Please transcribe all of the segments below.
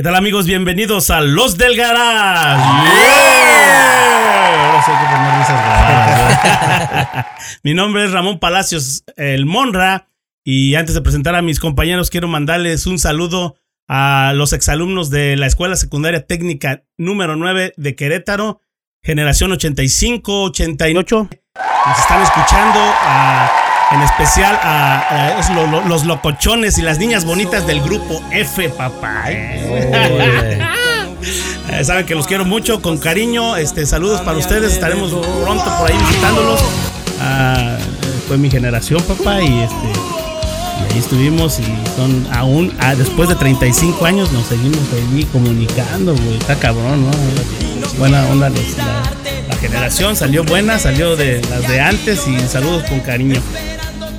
¿Qué tal amigos? Bienvenidos a Los del Garage. Ahora sí hay que poner risas grabadas, Mi nombre es Ramón Palacios, el Monra. Y antes de presentar a mis compañeros, quiero mandarles un saludo a los exalumnos de la Escuela Secundaria Técnica número 9 de Querétaro, generación 85-88. Nos están escuchando, a- en especial a, los locochones y las niñas bonitas del grupo F, papá. ¿eh? Eh, saben que los quiero mucho, con cariño. Este, saludos para ustedes. Estaremos pronto por ahí visitándolos. Ah, fue mi generación, papá, y este. Ahí estuvimos y son aún, ah, después de 35 años, nos seguimos ahí comunicando, güey. Está cabrón, ¿no? Buena onda los- la, la generación, salió buena, salió de las de antes y saludos con cariño.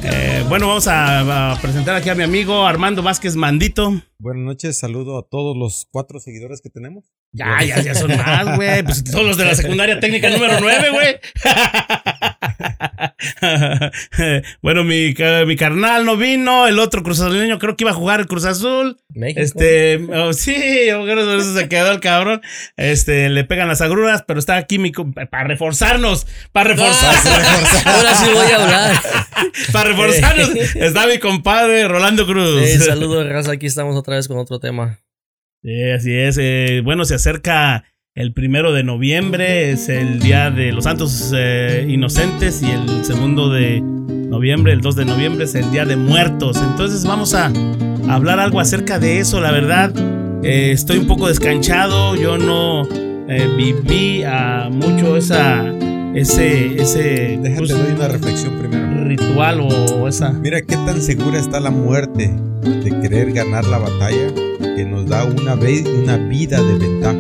Eh, bueno, vamos a, a presentar aquí a mi amigo Armando Vázquez Mandito. Buenas noches, saludo a todos los cuatro seguidores que tenemos. Ya, ya, ya son más, güey. Pues todos los de la secundaria técnica número 9, güey. bueno, mi, mi carnal no vino, el otro cruzazuleño creo que iba a jugar el Cruz Azul. México. Este, oh, sí, yo creo que se quedó el cabrón. Este, le pegan las agruras, pero está aquí mi com- para reforzarnos, para reforzar, Ahora sí voy a hablar. para reforzarnos. Está mi compadre Rolando Cruz. Eh, saludos, raza. Aquí estamos otra vez con otro tema. Sí, así es. eh, bueno, se acerca el primero de noviembre, es el día de los santos eh, inocentes y el segundo de noviembre, el 2 de noviembre, es el día de muertos. Entonces vamos a hablar algo acerca de eso. La verdad, eh, estoy un poco descanchado. Yo no eh, viví ah, mucho esa, ese, ese Déjate, pues, doy una reflexión primero. ritual o esa. Mira qué tan segura está la muerte de querer ganar la batalla que nos da una, ve- una vida de ventaja.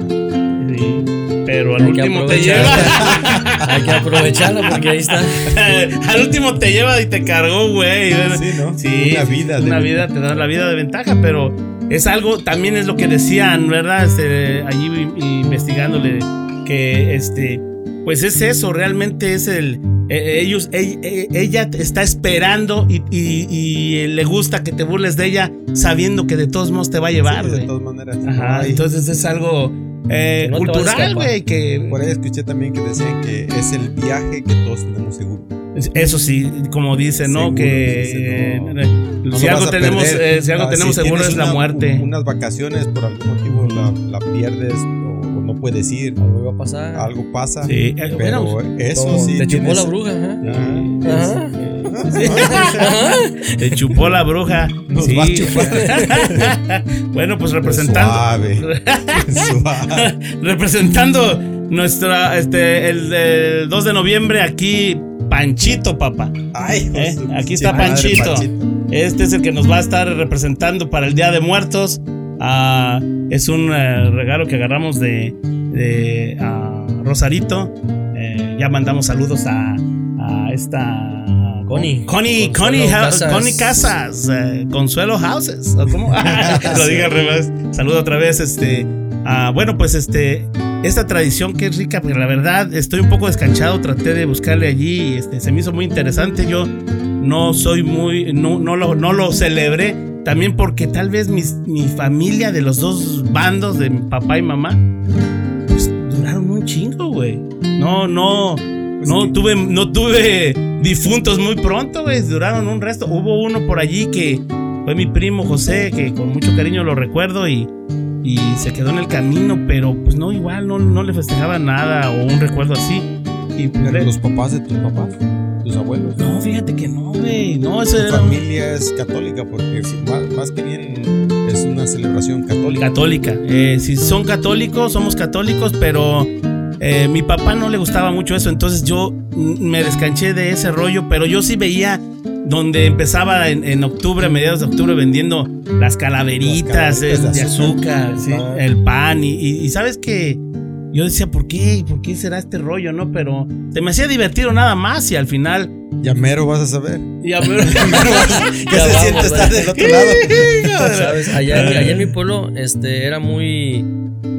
Sí, pero al Hay que último te aprovechar. lleva. Hay que aprovecharla porque ahí está. Al último te lleva y te cargó, güey. Sí, ¿no? Sí, Una vida de Una vida te da la vida de ventaja, pero es algo, también es lo que decían, ¿verdad? Este, allí investigándole que, este, pues es eso, realmente es el. Eh, Ellos, e- e- ella está esperando y, y- y le gusta que te burles de ella sabiendo que de todos modos te va a llevar, Sí, de todas maneras. Ajá, entonces es algo eh, no cultural, güey, que Por ahí escuché también que decían que es el viaje que todos tenemos seguro. Eso sí, como dice, ¿no? Seguro, que dice, eh, No si algo vas a tenemos, eh, si algo Ah, tenemos seguro tienes es la una- muerte. Unas vacaciones por algún motivo la, la pierdes no puedes ir, Algo iba a pasar. algo pasa. Sí, eh, Pero bueno, eso Como sí. Te chupó tienes- la bruja, ¿eh? Ah, Ajá. te chupó la bruja. Nos Sí. va a chupar. bueno, pues representando, Suave. Suave. representando nuestra, este, el, el 2 de noviembre aquí, Panchito, papá. Ay, Eh, aquí está Panchito. Este es el que nos va a estar representando para el Día de Muertos. Ah, es un eh, regalo que agarramos de, de ah, Rosarito. Eh, ya mandamos saludos a, a esta. Connie. Connie, Connie, Casas. Connie Casas. eh, Consuelo Houses. Lo dije al revés. Saludo otra vez. Este. ah, bueno, pues este. Esta tradición que es rica, pero la verdad estoy un poco descanchado. Traté de buscarle allí. Este, se me hizo muy interesante. Yo no soy muy, no, no, lo, no lo celebré. También porque tal vez mis- mi familia de los dos bandos, de mi papá y mamá, pues duraron un chingo, güey. No, no, no sí. tuve, no tuve difuntos muy pronto, güey. Duraron un resto. Hubo uno por allí que fue mi primo José, que con mucho cariño lo recuerdo y, y se quedó en el camino, pero pues no, igual no, no le festejaba nada o un recuerdo así. Y pues, los papás de tus papás, tus abuelos. no, fíjate que no, güey. No, Tu era familia es católica porque más, más que bien es una celebración católica. católica. Eh, si son católicos, somos católicos, pero eh, mi papá no le gustaba mucho eso, entonces yo me descanché de ese rollo, pero yo sí veía donde empezaba en, en octubre, a mediados de octubre, vendiendo las calaveritas, Las calaveritas de de azúcar, azúcar, sí, el pan. el pan, y, y- y sabes que yo decía, ¿por qué? ¿Por qué será este rollo, no? Pero se me hacía divertido nada más y al final... Ya mero vas a saber. Ya me- ¿Qué Ya se vamos, siente estar del otro lado? ¿Sabes? Allá, allá en mi pueblo este, era muy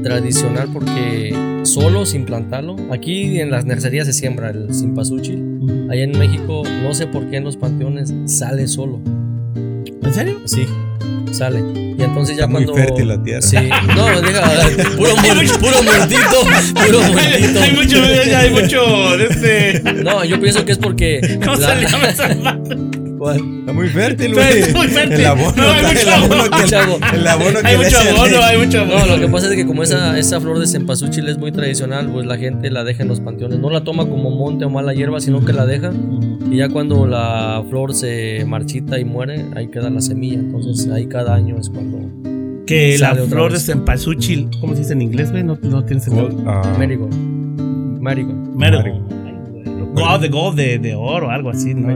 tradicional porque solo, sin plantarlo, aquí en las nercerías se siembra el simpasuchil. Allá en México, no sé por qué en los panteones sale solo. ¿En serio? Sí, sale. Y entonces ya Está muy cuando. fértil la tierra. Sí. No, deja, puro, muer- puro muertito. Puro muertito. hay mucho, hay mucho de este. No, yo pienso que es porque. ¿Cómo la- se llama? ¿Cuál? Está muy fértil, güey. está muy fértil. El abono, No, hay mucho el abono que, abono. el abono que Hay mucho abono, hay mucho abono. No, lo que pasa es que como esa, esa flor de cempasúchil es muy tradicional, pues la gente la deja en los panteones. No la toma como monte o mala hierba, sino que la deja. Y ya cuando la flor se marchita y muere, ahí queda la semilla. Entonces ahí cada año es cuando Que la flor de cempasúchil, ¿cómo se dice en inglés, güey? No, no tiene sentido. Ah, Marigold. Marigold. Marigold. Gold de gold de, de oro, algo así, ¿no?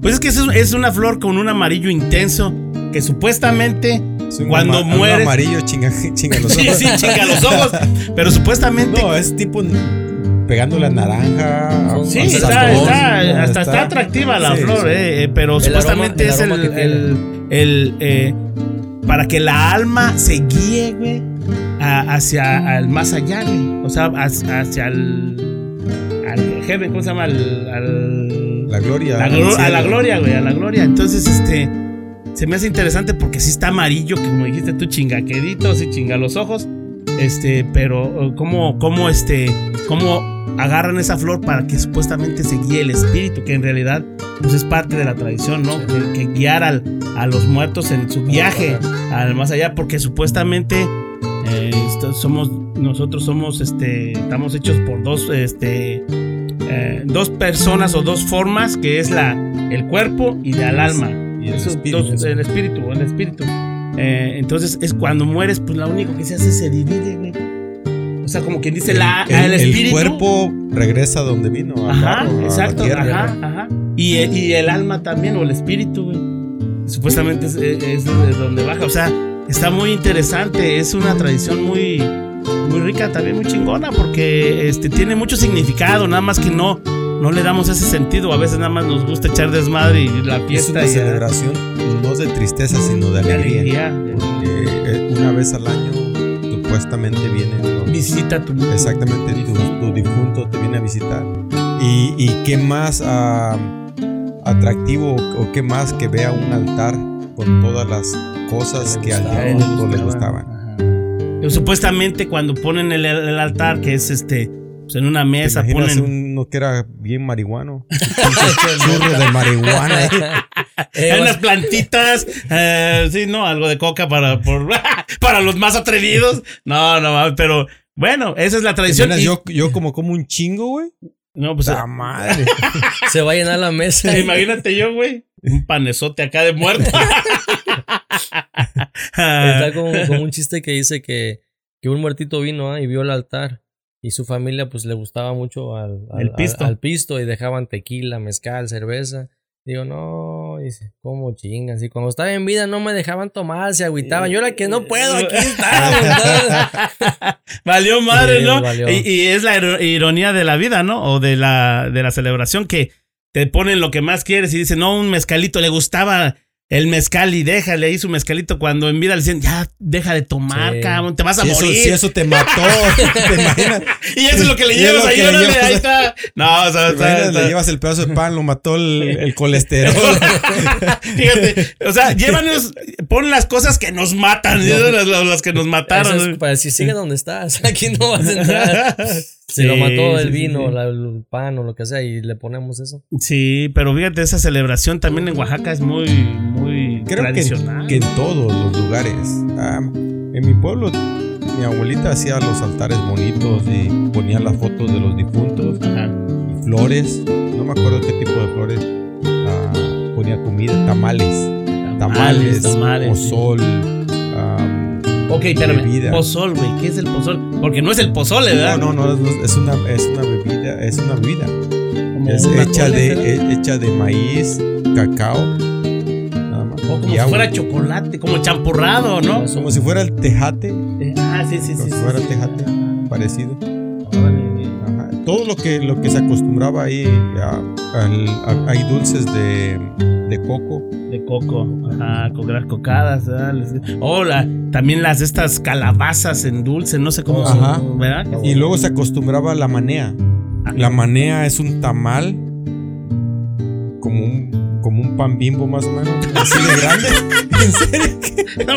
Pues es que es, es una flor con un amarillo intenso que supuestamente cuando mueres- amarillo chinga, chinga los sí, ojos. sí, chinga los ojos, pero supuestamente No, es tipo pegándole a naranja. Sí, a está, está, hasta está atractiva la Sí, flor, sí. eh, eh, pero El supuestamente aroma- el es el, el, el, eh, para que la alma se guíe, güey, a- hacia el más allá, güey. O sea, hacia, hacia el, heaven, ¿cómo se llama? Al, al- La gloria. la al glo- a la gloria, güey, a la gloria. Entonces, este, se me hace interesante porque sí está amarillo, que como dijiste tú, chingaquedito, sí chinga los ojos. Este, pero eh, cómo, cómo, este, cómo agarran esa flor para que supuestamente se guíe el espíritu, que en realidad, pues es parte de la tradición, ¿no? Que, que guiar al- a los muertos en su viaje al más allá, porque supuestamente eh, somos, nosotros somos, este, estamos hechos por dos, este, eh, dos personas o dos formas, que es la, el cuerpo y el alma. Y el Esos espíritu. dos- el espíritu, el espíritu. Eh, entonces es cuando mueres, pues lo único que se hace es se divide, güey. O sea, como quien dice, la, el, el, cuerpo regresa a donde vino. a Ajá, a la exacto, tierra. ajá, ajá. Y, y el alma también, o el espíritu, güey. Supuestamente es, es de donde baja. O sea, está muy interesante. Es una tradición muy, muy rica, también muy chingona, porque este, tiene mucho significado, nada más que no, no le damos ese sentido. A veces nada más nos gusta echar desmadre y la Es fiesta una y celebración no de tristeza, sino de de alegría. alegría. Eh, una vez al año, supuestamente vienen los- Visita tu Exactamente, tu, tu difunto te viene a visitar. ¿Y, y qué más ah, atractivo o qué más que vea un altar con todas las cosas que al difunto le gustaban? Supuestamente cuando ponen el, el altar, que es este, pues en una ¿Te mesa imaginas ponen uno que era bien marihuano? Churro de marihuana. ahí. Eh, Hay unas plantitas, eh, sí, no, algo de coca para, por- para los más atrevidos. No, no, pero bueno, esa es la ¿Te tradición. y- yo, yo como como un chingo, güey. no, pues, ¡La madre! se va a llenar la mesa. imagínate yo, güey, un panezote acá de muerto. Está como, como un chiste que dice que, que un muertito vino ah, y vio el altar y su familia pues le gustaba mucho al, al, pisto. al- al pisto y dejaban tequila, mezcal, cerveza. Digo, no, dice, ¿cómo chingan? Si cuando estaba en vida no me dejaban tomar, se agüitaban. Yo la que no puedo, aquí está. Valió madre, Sí, ¿no? valió. Y, y es la iro- ironía de la vida, ¿no? O de la, de la celebración que te ponen lo que más quieres y dicen, no, un mezcalito, le gustaba el mezcal y déjale ahí su mezcalito cuando en vida le decían, ya, deja de tomar, Sí. cabrón, te vas a Si eso, morir. si eso te mató, ¿te imaginas? Y eso es lo que le llevas ahí, órale, llevas. ahí está. No, o sea, ¿Te está- imaginas? está- Le llevas el pedazo de pan, lo mató el, el colesterol. Fíjate, o sea, llévanos, pon las cosas que nos matan, las, que nos Eso mataron. es para decir, sigue donde estás, aquí no vas a entrar. Si lo Sí, mató el sí, sí, vino, sí. la- el pan o lo que sea y le ponemos eso. Sí, pero fíjate, esa celebración también en Oaxaca es muy, muy Creo que, tradicional. que en todos los lugares. Ah, en mi pueblo, mi abuelita hacía los altares bonitos y ponía las fotos de los difuntos Ajá. y flores. No me acuerdo qué tipo de flores. Ah, ponía comida, tamales. Tamales, tamales, pozol. ah, Ok, espérame. bebida. Pozol, güey. ¿Qué es el pozol? Porque no es el pozole, ¿verdad? no, no, no, es, una, es una bebida. Es una bebida. Como Es una hecha cole, de, hecha de maíz, cacao. Nada más. O como si agua. fuera chocolate, como champurrado, ¿no? Como si fuera el tejate. Eh, Ah, sí, sí, Como sí. si sí, fuera sí. tejate. Parecido. Ajá. Todo lo que, lo que se acostumbraba ahí, a- a- hay dulces de, de coco. De coco, ajá, con las cocadas, ¿verdad? Les- Oh, la- también las de estas calabazas en dulce, no sé cómo Ajá. son, ¿verdad? Y luego se acostumbraba a la manea. La manea es un tamal como un, como un pan bimbo más o menos, así de grande. ¿En serio? No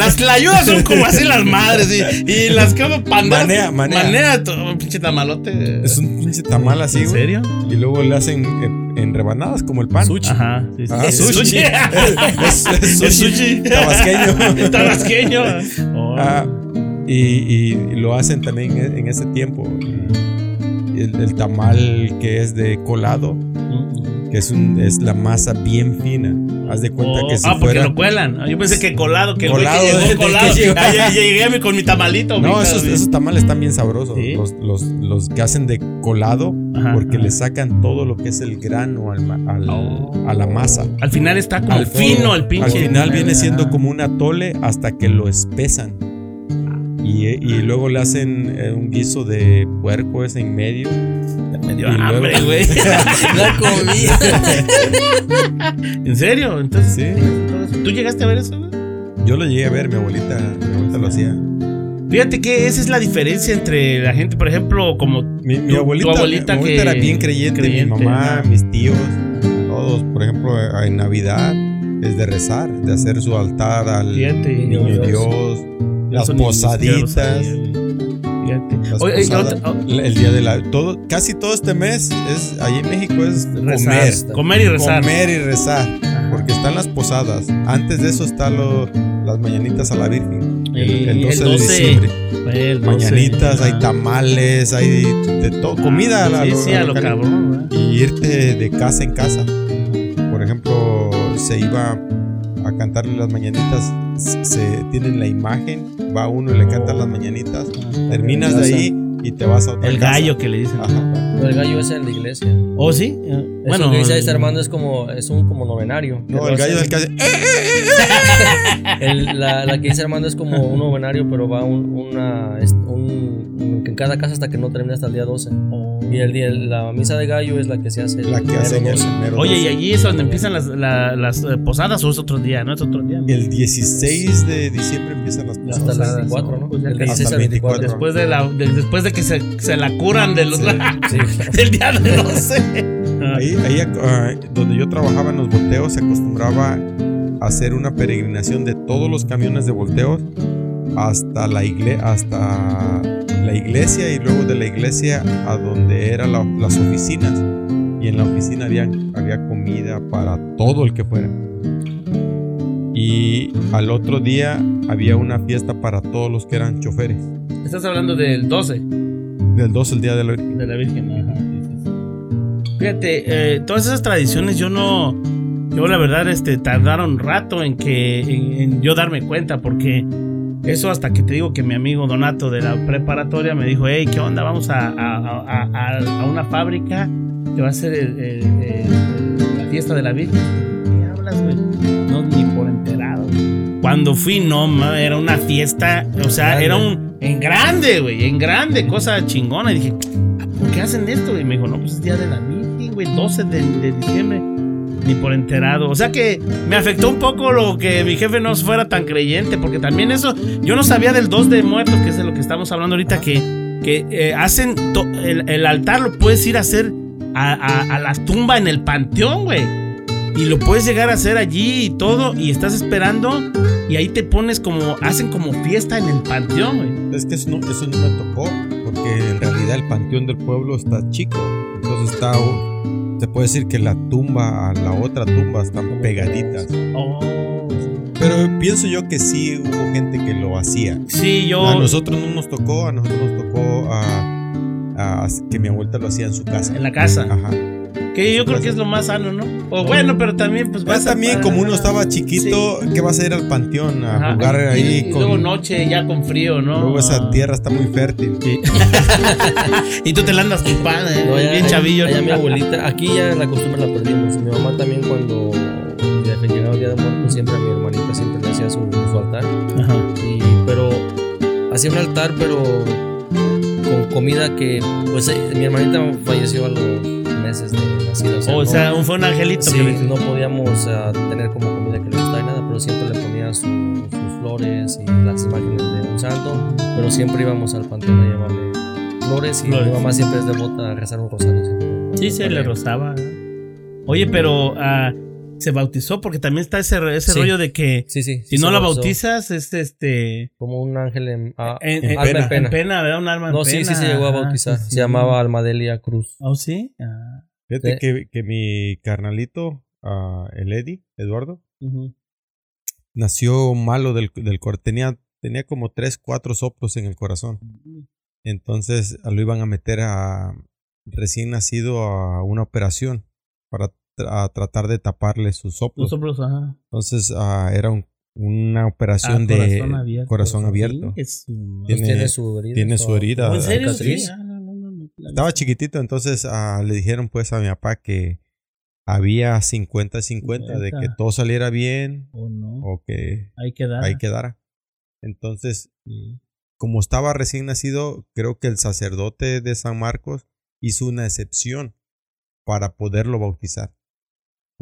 las tlayudas son como así las madres y, y las como pandas. Manea, manea. Manea, todo, un pinche tamalote. Es un pinche tamal así, ¿En güey. serio? Y luego le hacen en, en rebanadas como el pan. Ajá, sí, sí. Ah, Es sushi. es, es Es sushi. sushi. Tabasqueño. Tabasqueño. Oh. Ah, y, y- y lo hacen también en en ese tiempo. Y el, el tamal que es de colado, que es, un, es la masa bien fina. Haz de cuenta Oh, que si ah, porque fuera. lo cuelan. Ah, Yo pensé que colado, que el Colado, llegué con mi tamalito. No, mi- esos, tamales están bien sabrosos. ¿Sí? Los, los, los que hacen de colado, Ajá, porque ajá. le sacan todo lo que es el grano al ma- al- Oh. a la masa. Al final está como Al fino el pinche. Al final viene siendo Ah. como un atole hasta que lo espesan. Y, y luego le hacen eh, un guiso de puerco ese en medio. Me dio y luego- hambre, güey. La comida. ¿En serio? Entonces, Sí. ¿tú llegaste a ver eso? güey? Yo lo llegué a ver, mi abuelita, mi abuelita lo hacía. Fíjate que esa es la diferencia entre la gente, por ejemplo, como Mi, mi Tu- tu abuelita, abuelita mi abuelita que- era bien creyente, creyente, mi mamá, mis tíos, todos. Por ejemplo, en Navidad es de rezar, de hacer su altar al Fíjate, niño Dios. Dios, las Eso posaditas. Fíjate. las Oye, y posadas, otra- oh, el día de la todo casi todo este mes es allí en México es rezar, comer comer y rezar. comer y rezar Ajá. porque están las posadas antes de eso están las mañanitas a la Virgen el, Y el 12, el 12, de diciembre El 12, mañanitas hay tamales hay de todo comida a la- Sí, lo- sí, a lo local. cabrón, ¿verdad? y irte de casa en casa. Por ejemplo, se iba a cantarle las mañanitas, se tienen la imagen, va uno y le canta las mañanitas, terminas de ahí y te vas a otra El casa. gallo que le dicen. Ajá. Pero el gallo es en la iglesia. ¿Oh, sí? Bueno, Bueno, Eso que dice ahí está Armando es como, es un como novenario. No, el gallo es el que hace. el- la, la que dice Armando es como un novenario, pero va un, una, un, un- en cada casa hasta que no termina hasta el día 12. Y el día, la misa de gallo es la que se hace el La que hacen el 12. mero Oye, y 12. allí es donde empiezan las, la- las eh, posadas o es otro día, ¿no? Es otro día. El 16 de diciembre empiezan las Hasta el posadas. 24, ¿no? Pues El casi. 16 Hasta al el 24. 24. Después de, la, de- después de que se, se la curan de los, Sí, Sí, del día de 12. Ahí, ahí ah, donde yo trabajaba en los volteos se acostumbraba a hacer una peregrinación de todos los camiones de volteos hasta la, igle hasta la iglesia y luego de la iglesia a donde eran la- las oficinas. Y en la oficina había, había comida para todo el que fuera. Y al otro día había una fiesta para todos los que eran choferes. Estás hablando del 12 Del 2 el día de la Virgen. de la Virgen. Ajá. Fíjate, eh, todas esas tradiciones yo no. Yo la verdad, este, tardaron rato en que. En, en yo darme cuenta, porque. Eso hasta que te digo que mi amigo Donato de la preparatoria me dijo, hey, ¿qué onda? Vamos a, a, a- a- una fábrica que va a ser el- el- el- la fiesta de la Virgen. ¿Qué hablas, güey? No, ni por enterado. Cuando fui, no, era una fiesta, o sea, Grande. era un... En grande, güey, en grande, cosa chingona. Y dije, "Ah, ¿por qué hacen esto? Y me dijo, no, pues es Día de la Virgen, güey, 12 de, de diciembre. Ni por enterado. O sea que me afectó un poco lo que mi jefe no fuera tan creyente, porque también eso, yo no sabía del 2 de muertos, que es de lo que estamos hablando ahorita, que, que eh, hacen, el, el altar lo puedes ir a hacer a la tumba en el panteón, güey. Y lo puedes llegar a hacer allí y todo, y estás esperando, y ahí te pones como, hacen como fiesta en el panteón, güey. Es que eso no, eso no me tocó, porque en realidad el panteón del pueblo está chico. Entonces está, se puede decir que la tumba a la otra tumba están pegaditas. Oh. Pero pienso yo que sí hubo gente que lo hacía. Sí, yo. A nosotros no nos tocó, a nosotros nos tocó a, a- que mi abuelita lo hacía en su casa. En la casa. Ajá. Que yo creo que es lo más sano, ¿no? O bueno, pero también, pues vas a- también como uno estaba chiquito, ¿qué vas a ir al panteón a Ajá. jugar ahí y, con luego noche ya con frío, ¿no? Luego esa Ah. tierra está muy fértil. Sí. y tú te la andas chupando, ¿eh? No, ya- bien chavillo. allá ¿no? mi abuelita, aquí ya la costumbre la perdimos. Mi mamá también cuando ya que llegaba el día de muertos, siempre a mi hermanita siempre le hacía su, su altar. Ajá. Y, pero hacía un altar, pero con comida que, pues eh, mi hermanita falleció a los meses de nacida. O sea, o sea, un- fue un angelito. Sí, que le- no podíamos ah, tener como comida que le gustara y nada, pero siempre le ponía su- sus flores y las imágenes de un santo, pero siempre íbamos al panteón a llevarle flores y Flores. mi mamá siempre es devota a rezar un rosario. siempre. Sí, se le Para- rozaba. Oye, pero ah, se bautizó porque también está ese, ese Sí. rollo de que Sí, sí. si no la bautizó. bautizas es este Como un ángel en, ah, en, en en- alma pena. en pena. ¿verdad? Un alma en No, pena. sí, sí se llegó a bautizar. Se llamaba Almadelia Cruz. ¿Oh, sí? Ah, Fíjate Sí. que, que mi carnalito, ah, el Eddie, Eduardo, nació malo del, del corazón. Tenía, tenía como tres, cuatro soplos en el corazón. Entonces lo iban a meter a recién nacido a una operación para tra- a tratar de taparle sus Los soplos. soplos, ajá. Entonces ah, era un- una operación Ah, de corazón abierto. corazón abierto. Pues Tiene- tiene su herida. tiene su herida. ¿Oh, ¿En serio? cicatriz. Sí. Ah, no, no, no, no. Estaba chiquitito, entonces ah, le dijeron pues a mi papá que había 50-50 de que 50. todo saliera bien ¿O no? o que Ahí queda. ahí quedara. Entonces, Sí. como estaba recién nacido, creo que el sacerdote de San Marcos hizo una excepción para poderlo bautizar.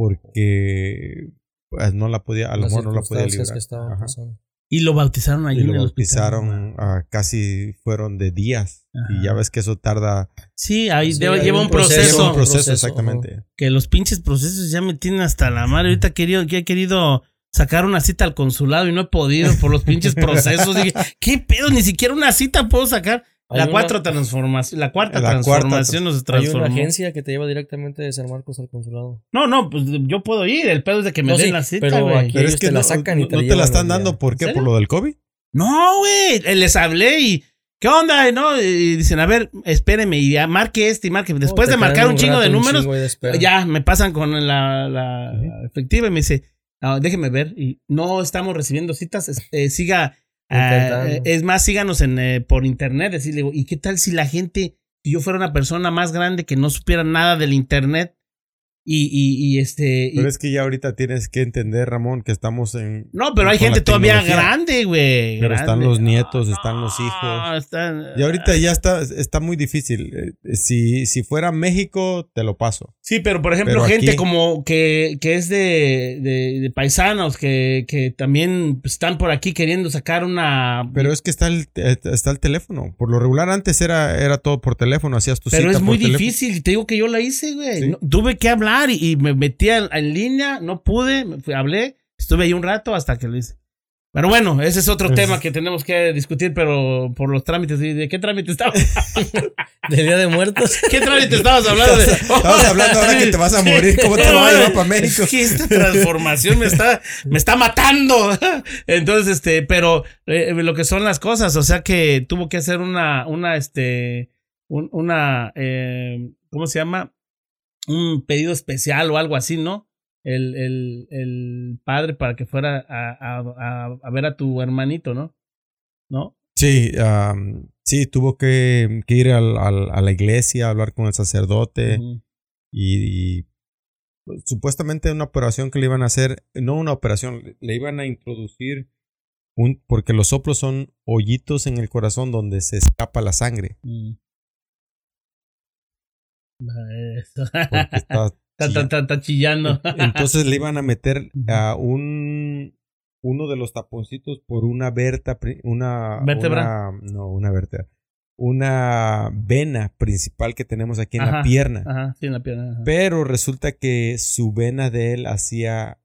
Porque pues, no la podía, a lo mejor no la podía librar. que. Y lo bautizaron allí Y en lo el hospital. bautizaron casi fueron de días. Y ya ves que eso tarda. Sí, ahí Sí, lleva un un proceso. proceso. Lleva un proceso, proceso, exactamente. Que los pinches procesos ya me tienen hasta la madre. Ahorita he querido, que he querido sacar una cita al consulado y no he podido por los pinches procesos. Dije, ¿qué pedo? Ni siquiera una cita puedo sacar. La una- cuatro transformación, la cuarta La cuarta transformación nos Hay una transformó. agencia que te lleva directamente de San Marcos al consulado. No, no, pues yo puedo ir. El pedo es de que me No, den sí, la cita, pero güey. aquí- Pero es que te la no, sacan y no- te no la te la están dando. ¿Por qué? ¿En ¿Por lo del COVID? No, güey. eh, Les hablé y. ¿Qué onda? Y ¿No? Y dicen, a ver, espéreme y ya marque este y marque. Después No, de marcar un chingo rato, de números, chingo de ya me pasan con la, efectiva y me dice, "Ah, déjeme ver. Y no estamos recibiendo citas. eh, siga. Ah, es más, síganos en, eh, por internet. Decirle, ¿y qué tal si la gente, si yo fuera una persona más grande que no supiera nada del internet? Y, y, y este. y- Pero es que ya ahorita tienes que entender, Ramón, que estamos en. no, pero hay gente todavía grande, güey. Pero están los nietos, No, están los hijos. están- Y ahorita ya está, está muy difícil. Eh, Si, si fuera México, te lo paso. Sí, pero por ejemplo, Pero gente aquí- como que, que es de, de, de paisanos que, que también están por aquí queriendo sacar una. Pero es que está el, eh, está el teléfono. Por lo regular antes era, era todo por teléfono, hacías tu Pero cita es por muy teléfono. difícil. Te digo que yo la hice, güey. Sí. No- tuve que hablar y, y me metí en, en línea, no pude, me fui- hablé, estuve ahí un rato hasta que lo hice. Pero bueno, ese es otro Es- tema que tenemos que discutir, pero por los trámites. ¿Y ¿De qué trámite estabas? Del Día de Muertos. ¿Qué trámite estabas hablando? De? Estabas hablando ahora que te vas a morir, ¿cómo te lo vas a llevar para México? Es que esta transformación me está, me está matando. Entonces, este, pero eh, lo que son las cosas, o sea que tuvo que hacer una, una, este, un- una, eh, ¿cómo se llama? Un pedido especial o algo así, ¿no? El, el, el padre para que fuera a, a, a, ver a tu hermanito, ¿no? ¿No? Sí, am, sí, tuvo que, que ir al- al- a la iglesia, hablar con el sacerdote y, y, pues, supuestamente una operación que le iban a hacer, no una operación, le- iban a introducir un, porque los soplos son hoyitos en el corazón donde se escapa la sangre. Mm. Porque está Está- está- está chillando. Entonces le iban a meter a un uno de los taponcitos por una verta, una ¿Vértebra? una- no, una vértebra. Una vena principal que tenemos aquí en la pierna. Ajá, sí, en la pierna. ajá. Pero resulta que su vena de él hacía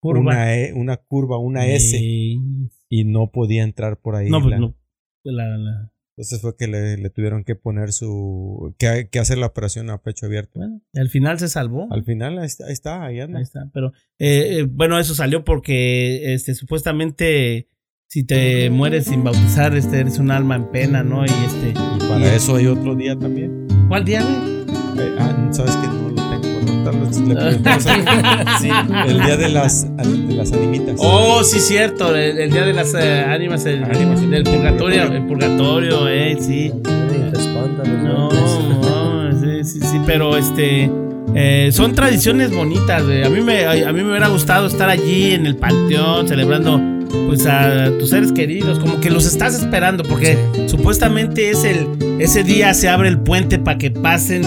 Curva. Una, E- una curva, una S, y no podía entrar por ahí. No, pues no. La- la- Entonces fue que le, le tuvieron que poner su. Que, que hacer la operación a pecho abierto. Bueno, y al final se salvó. Al final ahí está, ahí, está, ahí anda. Ahí está. Pero eh, eh, bueno, eso salió porque este supuestamente si te mueres sin bautizar, este eres un alma en pena, ¿no? Y este. Y para eso hay otro día también. ¿Cuál día, güey? Eh, ah, sabes que le preguntamos a- Sí, el día de las, de las animitas. Oh, sí, cierto. El, el día de las eh, ánimas, el, Ánimas. del purgatorio, el purgatorio, eh, sí. No, no, sí, sí, sí, pero este eh, son tradiciones bonitas. güey. A mí me a, a mí me hubiera gustado estar allí en el panteón celebrando pues a tus seres queridos, como que los estás esperando porque supuestamente es el ese día se abre el puente para que pasen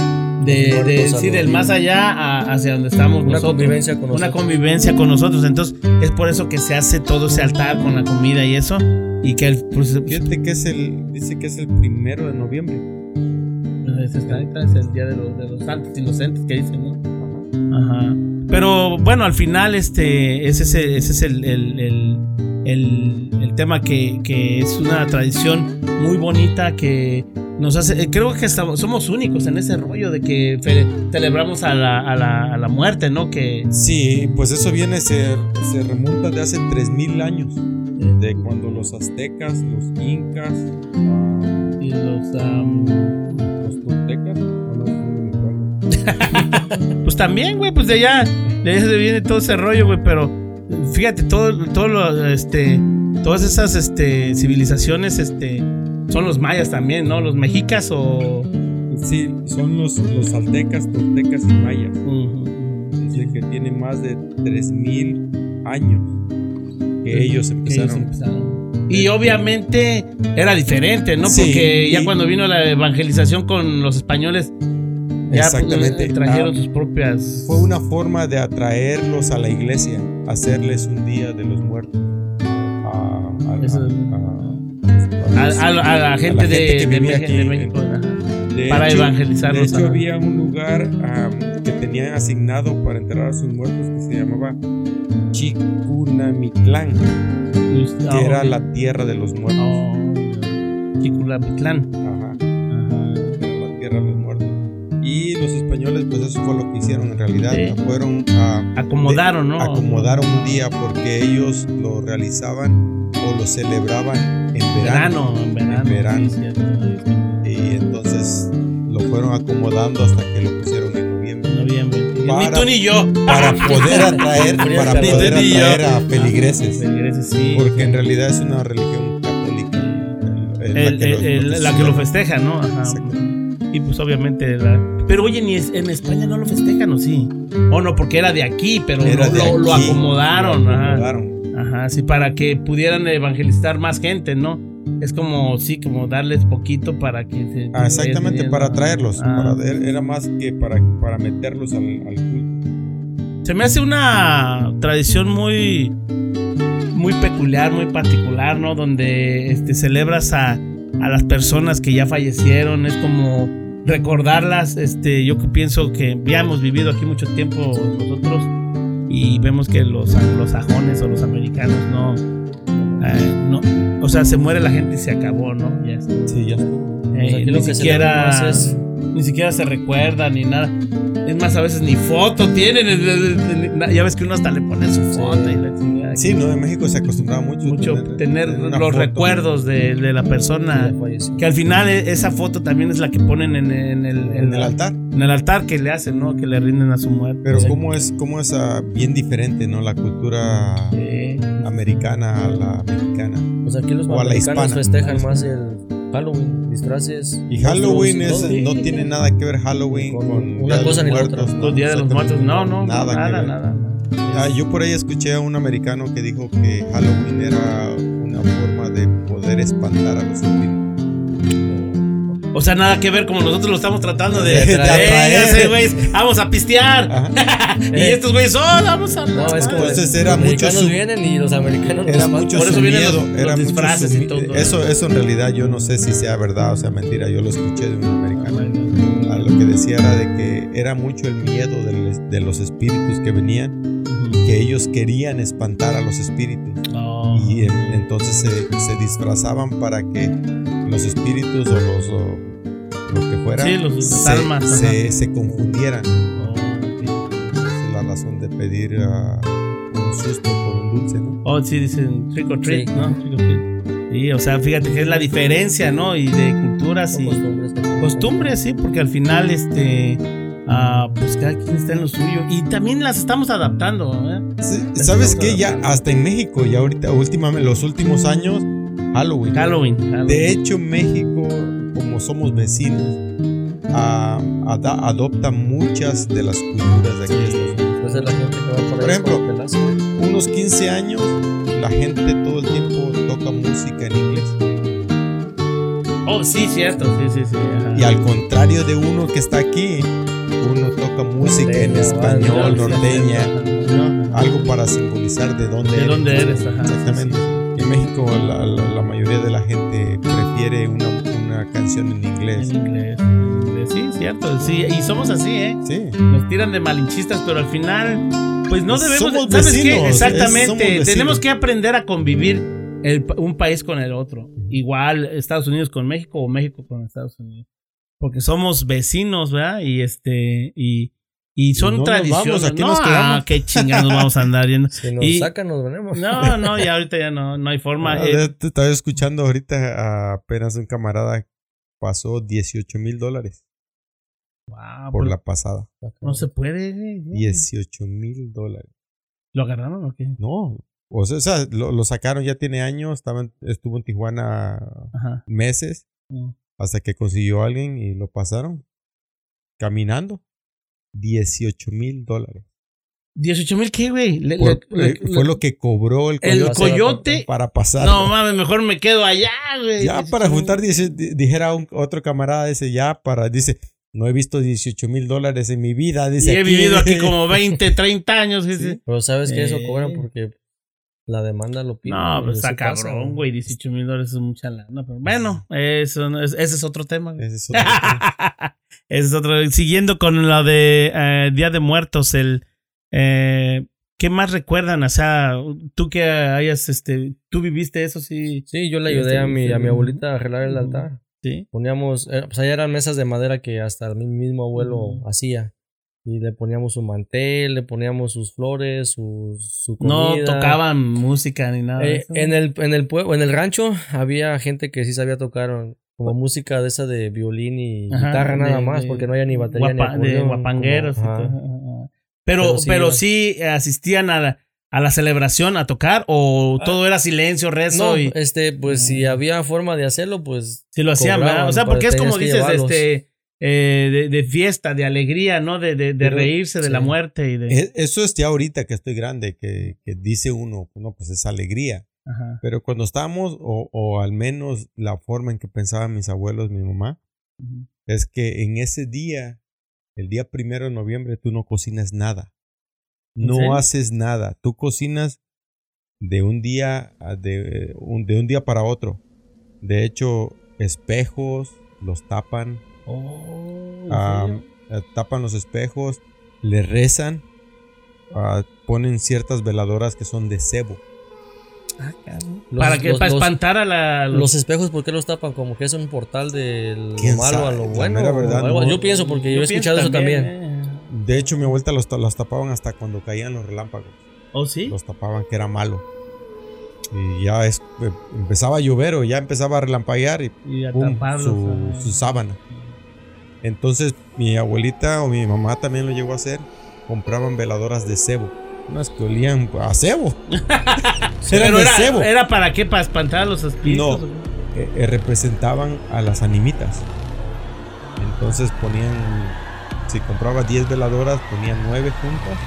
de, de sí, del más allá a- hacia donde estamos Una nosotros. convivencia con Una nosotros. convivencia con nosotros. Entonces, es por eso que se hace todo ese altar con la comida y eso. Y que el, pues, Fíjate que es el. Dice que es el primero de noviembre. Está, es el día de los, de los santos inocentes que dicen, ¿no? Ajá. Pero bueno, al final este, ese, es ese es el, el- el- el- el tema que, que es una tradición muy bonita que nos hace, eh, creo que estamos- somos únicos en ese rollo de que celebramos a la, a la- a la muerte, ¿no? Que Sí, pues eso viene, se, se remonta de hace 3000 años, de cuando los aztecas, los incas, ah, y los, toltecas, acuerdo. pues también, güey, pues de allá, de allá se viene todo ese rollo, güey, pero fíjate, todo, todo lo, este, todas esas, este, civilizaciones, este, son los mayas también, ¿no? Los mexicas o... Sí, son los, los aztecas, toltecas y mayas. Dice que tiene más de 3000 años que ellos empezaron. ellos empezaron. Y obviamente era diferente, ¿no? Sí, Porque ya y- cuando vino la evangelización con los españoles, ya Exactamente. eh, trajeron Ah, sus propias... Fue una forma de atraerlos a la iglesia, hacerles un día de los muertos. A, a- Eso- a- A, a- a la gente, de, que de aquí México. De para hecho- evangelizarlos, De hecho, había un lugar que tenían asignado para enterrar a sus muertos que se llamaba Chicunamitlán, Ah, que era ok. la tierra de los muertos. Oh, Chiculamitlán. Los españoles, pues eso fue lo que hicieron en realidad. Sí. Fueron a Acomodaron, ¿no? acomodaron un día porque ellos lo realizaban o lo celebraban en verano. Verano, en verano. En verano. sí, cierto, sí, Y entonces lo fueron acomodando hasta que lo pusieron en noviembre. Noviembre. Ni Para- tú ni yo. Para poder atraer, para poder Ni atraer a. Feligreses, sí. Porque en realidad es una religión católica. el- El- la que el- los- la que lo festeja, ¿no? Ajá. Y pues obviamente la... Pero oye, ni es- en España no lo festejan, ¿o sí? O no, porque era de aquí, pero Era lo, acomodaron. lo acomodaron. Ajá, sí, para que pudieran evangelizar más gente, ¿no? Es como, sí, como darles poquito para que se... Ah, exactamente, para atraerlos. Ah. para- era más que para, para meterlos al, al culto. Se me hace una tradición muy, muy peculiar, muy particular, ¿no? Donde este, celebras a, a las personas que ya fallecieron. Es como recordarlas. Este, yo pienso que ya hemos vivido aquí mucho tiempo nosotros y vemos que los anglosajones o los americanos no, eh, no, o sea, se muere la gente y se acabó, ¿no? Ya está. Sí, ya estuvo. Eh, ni siquiera celebramos es- ni siquiera se recuerda ni nada. Es más, a veces ni foto tienen. Ya ves que uno hasta le pone su foto y la chingada. Sí, no, en México se acostumbraba mucho, Mucho tener los foto. recuerdos de, de la persona. Que al final e- esa foto también es la que ponen en, en el, en el altar. en el altar que le hacen, ¿no? Que le rinden a su muerte. Pero Sí. cómo es, cómo es ah, bien diferente, ¿no? La cultura Sí. americana a la mexicana. Pues aquí los O a la hispana. festejan más el Halloween, disfraces. Y Halloween es, todo. no tiene nada que ver Halloween Con con, una cosa los ni la otra. ¿no? Los días de los muertos. No, no. Nada Nada, nada. Ah, yo por ahí escuché a un americano que dijo que Halloween era una forma de poder espantar a los espíritus. O sea, nada que ver como nosotros lo estamos tratando de, De "Ey, atraer. ya sé, güey, vamos a pistear. Y estos güeyes, oh, vamos a. No, es como Entonces era los mucho su- vienen y los americanos los Era mucho Por eso su vienen miedo, los- los era mucho disfraces su y todo. Eso, eso en realidad yo no sé si sea verdad o sea mentira. Yo lo escuché de un americano. Ah, Lo que decía era de que era mucho el miedo del- de los espíritus que venían, que ellos querían espantar a los espíritus. Oh. Y en- entonces se, se disfrazaban para que los espíritus o los o lo que fuera Sí, los- las se, almas, se, se confundieran. Oh, ok. Esa es la razón de pedir ah, un susto por un dulce, ¿no? Oh, sí, dicen trick or treat, Sí. ¿no? Trick or treat. Sí, o sea, fíjate que es la diferencia, ¿no? Y de culturas y costumbres. costumbres, sí, porque al final, este, ah, pues cada quien está en lo suyo. Y también las estamos adaptando, ¿eh? Sí, ¿Sabes qué? Ya hasta en México, ya ahorita, últimamente, los últimos años, Halloween. Halloween. Halloween. De hecho, México, como somos vecinos, ah, adopta muchas de las culturas de aquí la gente que va por ejemplo. Unos 15 años, la gente todo el tiempo toca música en inglés. Oh, sí, cierto, sí, sí, sí. ajá. Y al contrario de uno que está aquí, uno toca música en Norteña, español, norteña, algo para simbolizar de dónde ¿De eres. dónde eres? Ajá, Exactamente. En México la, la- la mayoría de la gente prefiere una, canción en inglés. En inglés. Sí, cierto. Sí, y somos así, ¿eh? Sí. Nos tiran de malinchistas, pero al final, pues no debemos. Somos ¿Sabes qué? vecinos, Exactamente. Tenemos que aprender a convivir el- un país con el otro. Igual Estados Unidos con México o México con Estados Unidos. Porque somos vecinos, ¿verdad? Y este, y, y son no nos tradiciones. vamos, aquí no, nos quedamos. ah, qué chingados vamos a andar yendo. Si nos Y- sacan, nos venemos. No, no, ya ahorita ya no, no hay forma. Ah, Eh, te estaba escuchando ahorita a- apenas un camarada pasó 18 mil dólares wow, por la pasada. no se puede. güey. 18 mil dólares. ¿Lo agarraron o qué? No. O sea, o sea, lo, lo sacaron ya tiene años, estaba en- estuvo en Tijuana Ajá. meses Mm. hasta que consiguió a alguien y lo pasaron caminando. 18 mil dólares. ¿18 mil qué, güey? Le- Por- le- eh, le- fue lo que cobró el El coyote para pasar. No mames, mejor me quedo allá, güey. Ya para juntar, dice- di- dijera un, otro camarada, dice, ya para, dice, no he visto 18 mil dólares en mi vida. Y he vivido aquí como 20, 30 años. dice. Pero sabes que eso Eh. cobran porque la demanda lo pide. No, pues está cabrón, güey. 18 mil dólares es mucha lana. Pero bueno, eso no es- ese es otro tema. güey. Ese es otro tema. ese es otro. Siguiendo con lo de eh, Día de Muertos, el. eh, ¿Qué más recuerdan? O sea, tú que hayas, este, tú viviste eso, sí. Sí, yo le ayudé a mi, a mi abuelita a arreglar el altar. Sí. Poníamos, eh, pues allá eran mesas de madera que hasta mi mismo abuelo Ujú. hacía. Y le poníamos su mantel, le poníamos sus flores, su, su No tocaban música ni nada. de Eh, eso. en el en el pueblo, en el rancho había gente que sí sabía tocar como música de esa de violín y Ajá, guitarra nada de- más, de porque no había ni batería guapa- ni de acordeón, guapangueros. y como- ajá. todo. Ajá. Pero, Pero sí pero iba. sí asistían a la, a la celebración a tocar o todo era silencio, rezo No, y este, pues si había forma de hacerlo, pues si lo hacían, cobraban, O sea, porque es como dices, este, eh, de, de fiesta, de alegría, ¿no? De, de, reírse de la muerte y de... E- Eso es ya ahorita que estoy grande, que, que dice uno, no, pues es alegría. Ajá. Pero cuando estábamos, o, o al menos la forma en que pensaban mis abuelos, mi mamá, es que en ese día, el día primero de noviembre, tú no cocinas nada. ¿En No haces nada. Tú cocinas de un día a- de un, de un día para otro. De hecho, espejos los tapan, Oh, ¿en ah, eh, tapan los espejos, le rezan, ah, ponen ciertas veladoras que son de cebo. Ah. Los- para que los- para espantar a la los- Los espejos, ¿por qué los tapan? Como que es un portal de lo ¿Quién malo a lo bueno. mera o verdad, algo. no. Yo pienso porque yo, Yo he escuchado eso también. eh. De hecho, mi abuelita los, los tapaban hasta cuando caían los relámpagos. ¿Oh, sí? Los tapaban que era malo. Y ya es, eh, empezaba a llover o ya empezaba a relampaguear y Y a pum, taparlos, su, ajá. su sábana. Entonces mi abuelita o mi mamá también lo llegó a hacer. Compraban veladoras de cebo. Unas que olían a cebo. Eran Pero de era, cebo. ¿Era para qué? ¿Para espantar a los espíritus? No. Eh, eh, representaban a las animitas. Entonces ponían, si compraba 10 veladoras, ponían 9 juntas.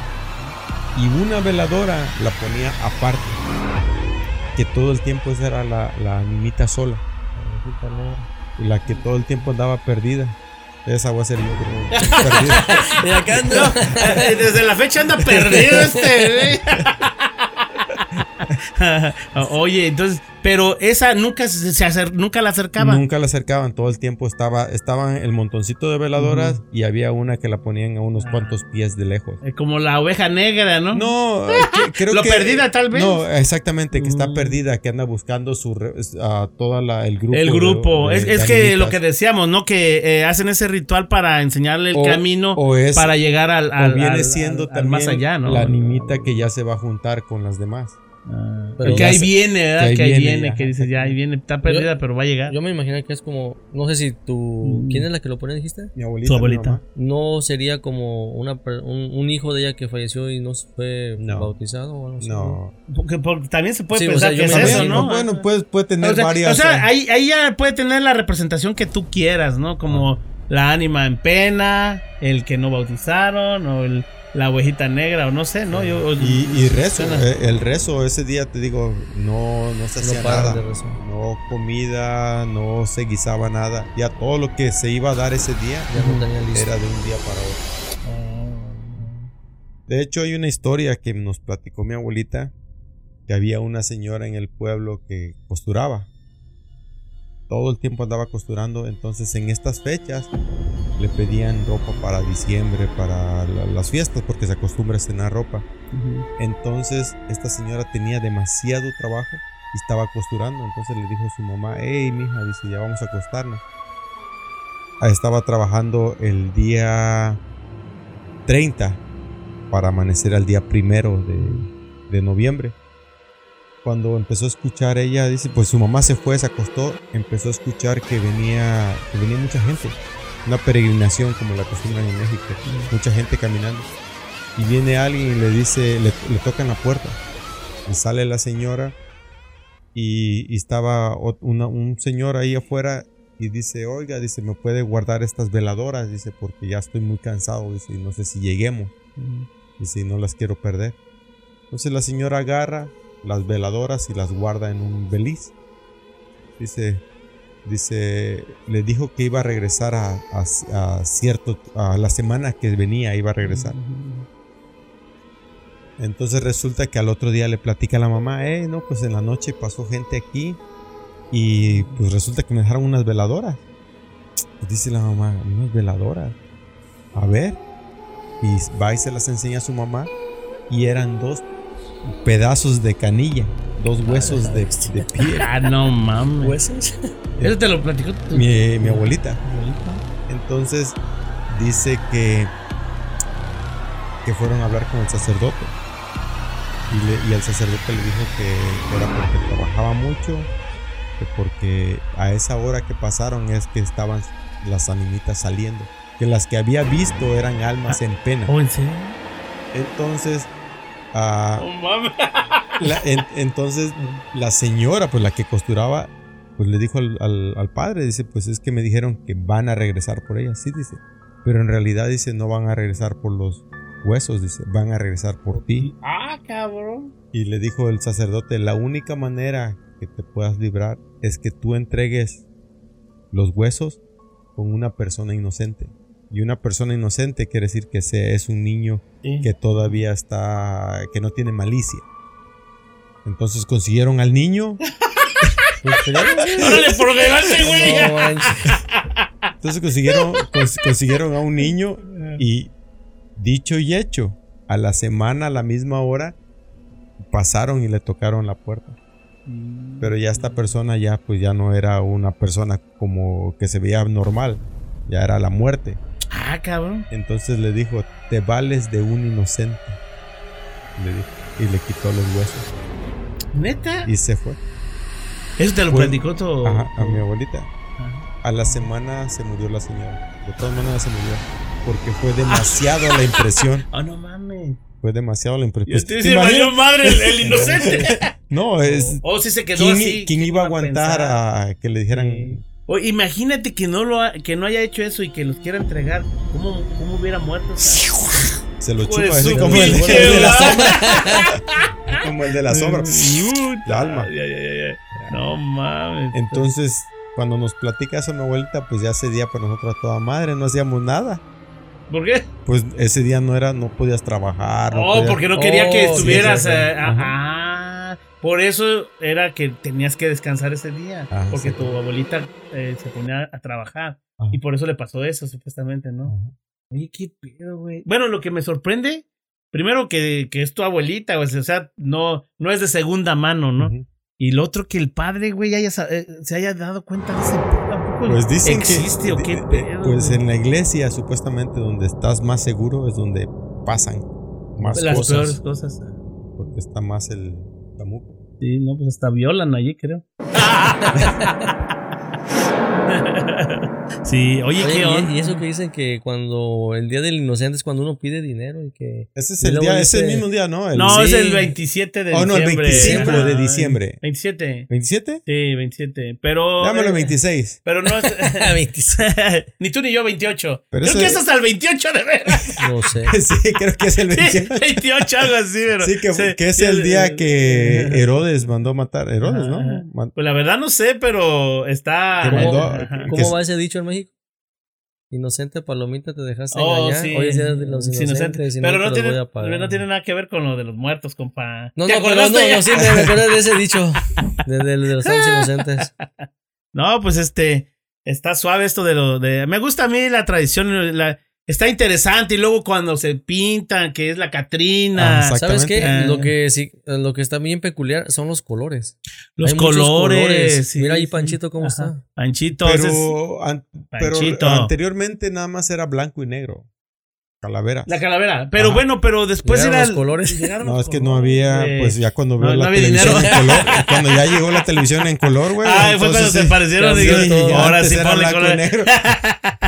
Y una veladora la ponía aparte. Que todo el tiempo esa era la, la animita sola. Y la que todo el tiempo andaba perdida. Esa voy a ser yo, creo. Y acá. Eh, Desde la fecha anda perdido este. Oye, entonces, pero esa nunca se, acer- nunca la acercaba. Nunca la acercaban, todo el tiempo estaba, estaban el montoncito de veladoras y había una que la ponían a unos cuantos pies de lejos. Eh, Como la oveja negra, ¿no? No, eh, que- creo Lo que. perdida, tal vez. No, exactamente, que está Mm. perdida, que anda buscando su a toda la, el grupo. El grupo. de- es de es que lo que decíamos, ¿no? Que eh, hacen ese ritual para enseñarle el O- camino o es- para llegar al, o al- viene al- siendo al- también más allá, ¿no? la animita que ya se va a juntar con las demás. Ah, Pero que ahí se- viene, ¿verdad? que ahí Que ahí viene, que dices, ya ahí viene, está perdida, pero va a llegar. Yo me imagino que es como, no sé si tú, Mm. ¿quién es la que lo pone, dijiste? Mi abuelita. Su mi abuelita. No sería como una, per- un, un hijo de ella que falleció y no fue No. bautizado o algo así. No. Porque, porque también se puede Sí, o pensar sea, que yo es eso. ¿no? Bueno, puede, puede tener o sea, varias. o sea, eh, ahí, ahí ya puede tener la representación que tú quieras, ¿no? Como la ánima en pena, el que no bautizaron, o el- la ovejita negra, o no sé, ¿no? Yo, Y, y rezo, Suena. eh, el rezo ese día te digo, no, no se No hacía nada. de rezar. No comida, no se guisaba nada. Ya todo lo que se iba a dar ese día Ya no tenía listo. era de un día para otro. De hecho, hay una historia que nos platicó mi abuelita, que había una señora en el pueblo que costuraba. Todo el tiempo andaba costurando. Entonces en estas fechas le pedían ropa para diciembre, para la- las fiestas, porque se acostumbra a cenar ropa. Entonces esta señora tenía demasiado trabajo y estaba costurando. Entonces le dijo a su mamá, hey mija, dice, ya vamos a acostarnos. Ah, Estaba trabajando el día 30 para amanecer al día primero de, de noviembre. Cuando empezó a escuchar ella, dice, pues su mamá se fue, se acostó, empezó a escuchar que venía, que venía mucha gente. Una peregrinación como la acostumbran en México. Mucha gente caminando. Y viene alguien y le dice, le, le tocan la puerta. Y sale la señora y, y estaba una- un señor ahí afuera y dice, oiga, dice, ¿me puede guardar estas veladoras? Dice, porque ya estoy muy cansado, dice, y no sé si lleguemos. Dice, y no las quiero perder. Entonces la señora agarra las veladoras y las guarda en un beliz. Dice, dice, le dijo que iba a regresar a, a- a cierto, a la semana que venía iba a regresar. Entonces resulta que al otro día le platica a la mamá, eh, no, pues en la noche pasó gente aquí y pues resulta que me dejaron unas veladoras. Pues dice la mamá, unas veladoras. A ver. Y va y se las enseña a su mamá y eran dos pedazos de canilla, dos huesos de, de piel. Ah, no mames. ¿Huesos? Eso te lo platicó tu Mi, mi abuelita. abuelita. Entonces dice que, que fueron a hablar con el sacerdote. Y, le- y el sacerdote le dijo que era porque trabajaba mucho, que porque a esa hora que pasaron es que estaban las animitas saliendo. Que las que había visto eran almas en pena. Oh, ¿en serio? Entonces, ah, la- en- entonces la señora, pues la que costuraba, pues le dijo al, al- al padre, dice, pues es que me dijeron que van a regresar por ella, sí, dice. Pero en realidad dice, no van a regresar por los huesos, dice, van a regresar por ti. Ah, cabrón. Y le dijo el sacerdote, la única manera que te puedas librar es que tú entregues los huesos con una persona inocente. Y una persona inocente quiere decir que sea, es un niño Sí. que todavía está, que no tiene malicia. Entonces consiguieron al niño. Órale, por delante, güey. Entonces consiguieron, cons- consiguieron a un niño y dicho y hecho, a la semana, a la misma hora, pasaron y le tocaron la puerta. Pero ya esta persona ya pues ya no era una persona como que se veía normal, ya era la muerte. Ah, cabrón. Entonces le dijo, te vales de un inocente. Le dijo, y le quitó los huesos ¿Neta? y se fue. Eso te lo Fue- platicó tu... Ajá, a mi abuelita. Ajá. A la semana se murió la señora. De todas maneras se murió. Porque fue demasiado la impresión. Ah, no mames. Fue demasiado la impresión. Y usted ¿te se imaginas? valió madre el, el inocente. No, es. O si se quedó ¿Quién, así. quién ¿qué iba a aguantar a que le dijeran. O imagínate que no lo ha- que no haya hecho eso y que los quiera entregar. ¿Cómo, cómo hubiera muerto? O sea, Se lo chupa así como el, de- pinche el de la sombra. como el de la sombra. La alma. ay, ay, ay. No mames. Entonces, cuando nos platica eso mi abuelita, pues ya ese día para nosotros toda madre, no hacíamos nada. ¿Por qué? Pues ese día no era, no podías trabajar. No Oh, podías- porque no quería que Oh, estuvieras. sí, sí. eh, Ajá. Por eso era que tenías que descansar ese día. Ah, porque sí. tu abuelita eh, se ponía a trabajar. Ajá. Y por eso le pasó eso, supuestamente, ¿no? Ajá. Oye, qué pedo, güey. Bueno, lo que me sorprende, primero que, que es tu abuelita, güey, o sea, no, no es de segunda mano, ¿no? Y lo otro que el padre, güey, haya eh, se haya dado cuenta de ese pedo. ¿a poco Pues dicen ¿Existe que. o qué de- pedo? Pues güey? en la iglesia, supuestamente, donde estás más seguro es donde pasan más Las cosas. peores cosas. Porque está más el. Sí, no, pues hasta violan allí, creo. sí, oye, Oye, ¿qué y- onda? y, eso que dicen que cuando el día del inocente es cuando uno pide dinero y que Ese es el día, es el dice- mismo día, ¿no? El- No, sí. es el 27 de Oh, no, el diciembre. 25 de Ajá, diciembre. 27. ¿27? Sí, 27. Pero. Dámelo eh, 26. Pero no es. 26. Ni tú ni yo 28. Pero Creo eso que es- es hasta el 28 de veras. no sé. sí, creo que es el Sí, 28. 28, algo así, pero. Sí, que, sí, que es el día que. Herodes mandó matar. Herodes, Ajá, ¿no? Pues la verdad no sé, pero está. Que mandó- ¿Cómo va ese dicho en México? Inocente palomita te dejaste Oh, engañar. sí. Hoy es día de los inocentes. Pero no tiene, voy a pagar. no tiene nada que ver con lo de los muertos, compa. No, ¿Te no, pero no, acordaste? no, sí, me acordé de ese dicho. De, de- de los santos inocentes. No, pues este, está suave esto de lo de... Me gusta a mí la tradición, la, está interesante y luego cuando se pintan, que es la Catrina. Ah, ¿Sabes qué? Ah. Lo que sí, lo que está bien peculiar son los colores. los colores. sí, Mira ahí. Panchito cómo Ajá. está. Panchito, Pero, an- pero Panchito. anteriormente nada más era blanco y negro. Calavera. la calavera. Pero Ajá. bueno, pero después Llegaron era... los colores. llegaron No, los es que no colores. había, pues ya cuando veo No, la no había televisión dinero. en color, cuando ya llegó la televisión en color, güey. Ah, fue cuando se sí, parecieron. ahora sí era ponle color. negro.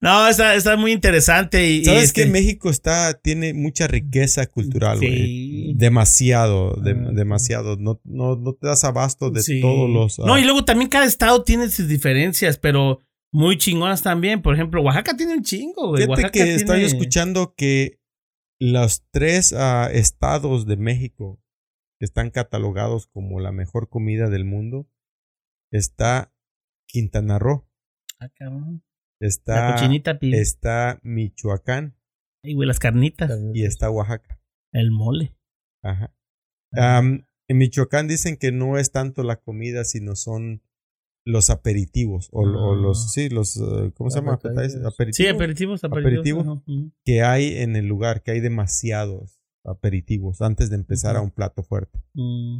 No, está, está muy interesante. Y, y Sabes este- que México está, tiene mucha riqueza cultural, güey. Sí. Demasiado, de- Ah. demasiado. No, no, no te das abasto de Sí. todos los. No, ah, y luego también cada estado tiene sus diferencias, pero muy chingonas también. Por ejemplo, Oaxaca tiene un chingo, güey. Fíjate que estoy escuchando que los tres ah, estados de México que están catalogados como la mejor comida del mundo está Quintana Roo, Ah, cabrón. La está, cochinita, está Michoacán Ay, güey, las carnitas. y está Oaxaca. El mole. Ajá. En Michoacán dicen que no es tanto la comida, sino son los aperitivos o, o Ah. los sí los eh, ¿cómo se llama? Aperitivos Sí, aperitivos, aperitivos. Aperitivos. que hay en el lugar, que hay demasiados aperitivos antes de empezar a un plato fuerte. Mm.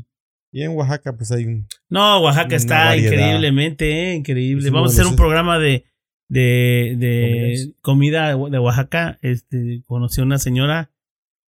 Y en Oaxaca pues hay un No, Oaxaca está variedad. increíblemente, eh, increíble. Es Vamos a hacer un programa de, de, de comida de Oaxaca. Este, conocí a una señora,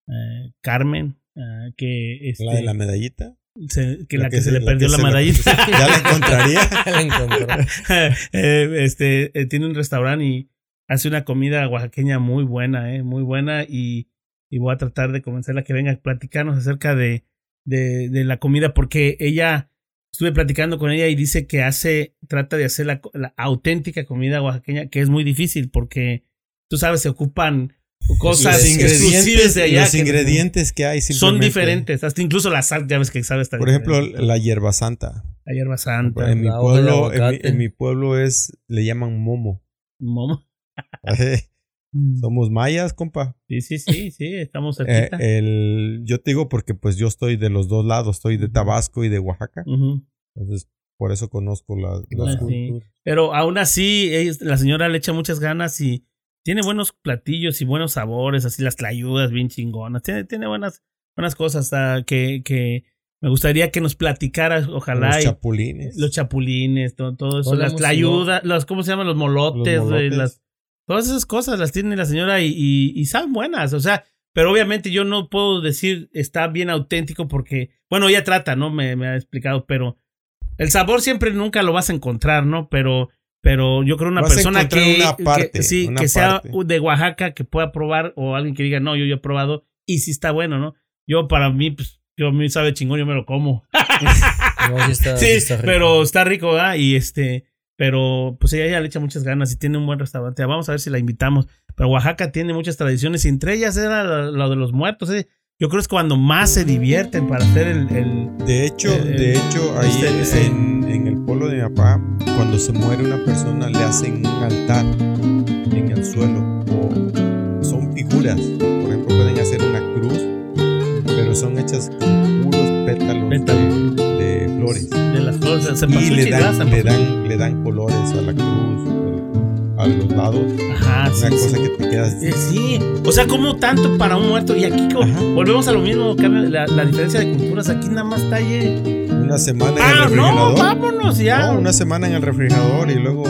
eh, Carmen, ah, que, este, la de la medallita. se- que la, que, se, le perdió la medallita. ya la encontraría. La encontró. Eh, este, eh, tiene un restaurante y hace una comida oaxaqueña muy buena, eh, muy buena y, y voy a tratar de convencerla que venga a platicarnos acerca de, de, de la comida porque ella, estuve platicando con ella y dice que hace, trata de hacer la, la auténtica comida oaxaqueña, que es muy difícil porque tú sabes, se ocupan cosas los ingredientes, de allá. los que ingredientes que hay son diferentes, hasta incluso la sal, ya ves que sabes Por ejemplo, la hierba santa. la hierba santa, En mi pueblo, en mi, en mi pueblo es le llaman momo. momo. Somos mayas, compa. Sí, sí, sí, sí, estamos Eh, cerquita. el, yo te digo porque pues yo estoy de los dos lados, estoy de Tabasco y de Oaxaca. Entonces, por eso conozco la, las Ah, sí. culturas. Pero aún así, la señora le echa muchas ganas y tiene buenos platillos y buenos sabores, así las tlayudas bien chingonas. Tiene, tiene buenas, buenas cosas ah, que, que me gustaría que nos platicara, ojalá. Los y- chapulines. los chapulines, todo, todo eso, Hola, las tlayudas, los, ¿cómo se llaman? Los molotes, Los molotes. las, todas esas cosas las tiene la señora y, y, y saben buenas, o sea, pero obviamente yo no puedo decir está bien auténtico porque, bueno, ella trata, ¿no? Me, me ha explicado, pero el sabor siempre nunca lo vas a encontrar, ¿no? Pero, pero yo creo una Vas persona que, una parte, que- sí, una que sea parte. de Oaxaca que pueda probar o alguien que diga, no, yo ya he probado y sí está bueno, ¿no? Yo para mí, pues, yo a mí sabe chingón, yo me lo como. No, sí está, Sí, sí está rico. pero está rico, ¿verdad? Y este, pero pues ella, ella le echa muchas ganas y tiene un buen restaurante. Vamos a ver si la invitamos. Pero Oaxaca tiene muchas tradiciones y entre ellas era lo, de los muertos. ¿eh? Yo creo que es cuando más se divierten para hacer el... el- De hecho, de hecho, ahí este- en, este- en- el pueblo de mi papá, cuando se muere una persona, le hacen un altar en el suelo. O son figuras. Por ejemplo, pueden hacer una cruz, pero son hechas con pétalos Pétalos. de, de flores. de las flores de Y le dan, le, dan, le dan colores a la cruz, a los lados. Ajá, sí, Una sí. cosa que te quedas. Eh, Sí, o sea, como tanto para un muerto. Y aquí Ajá. volvemos a lo mismo, la, la diferencia de culturas. Aquí nada más está ahí. Una semana en el Ah, no, refrigerador. vámonos ya. No, una semana en el refrigerador y luego.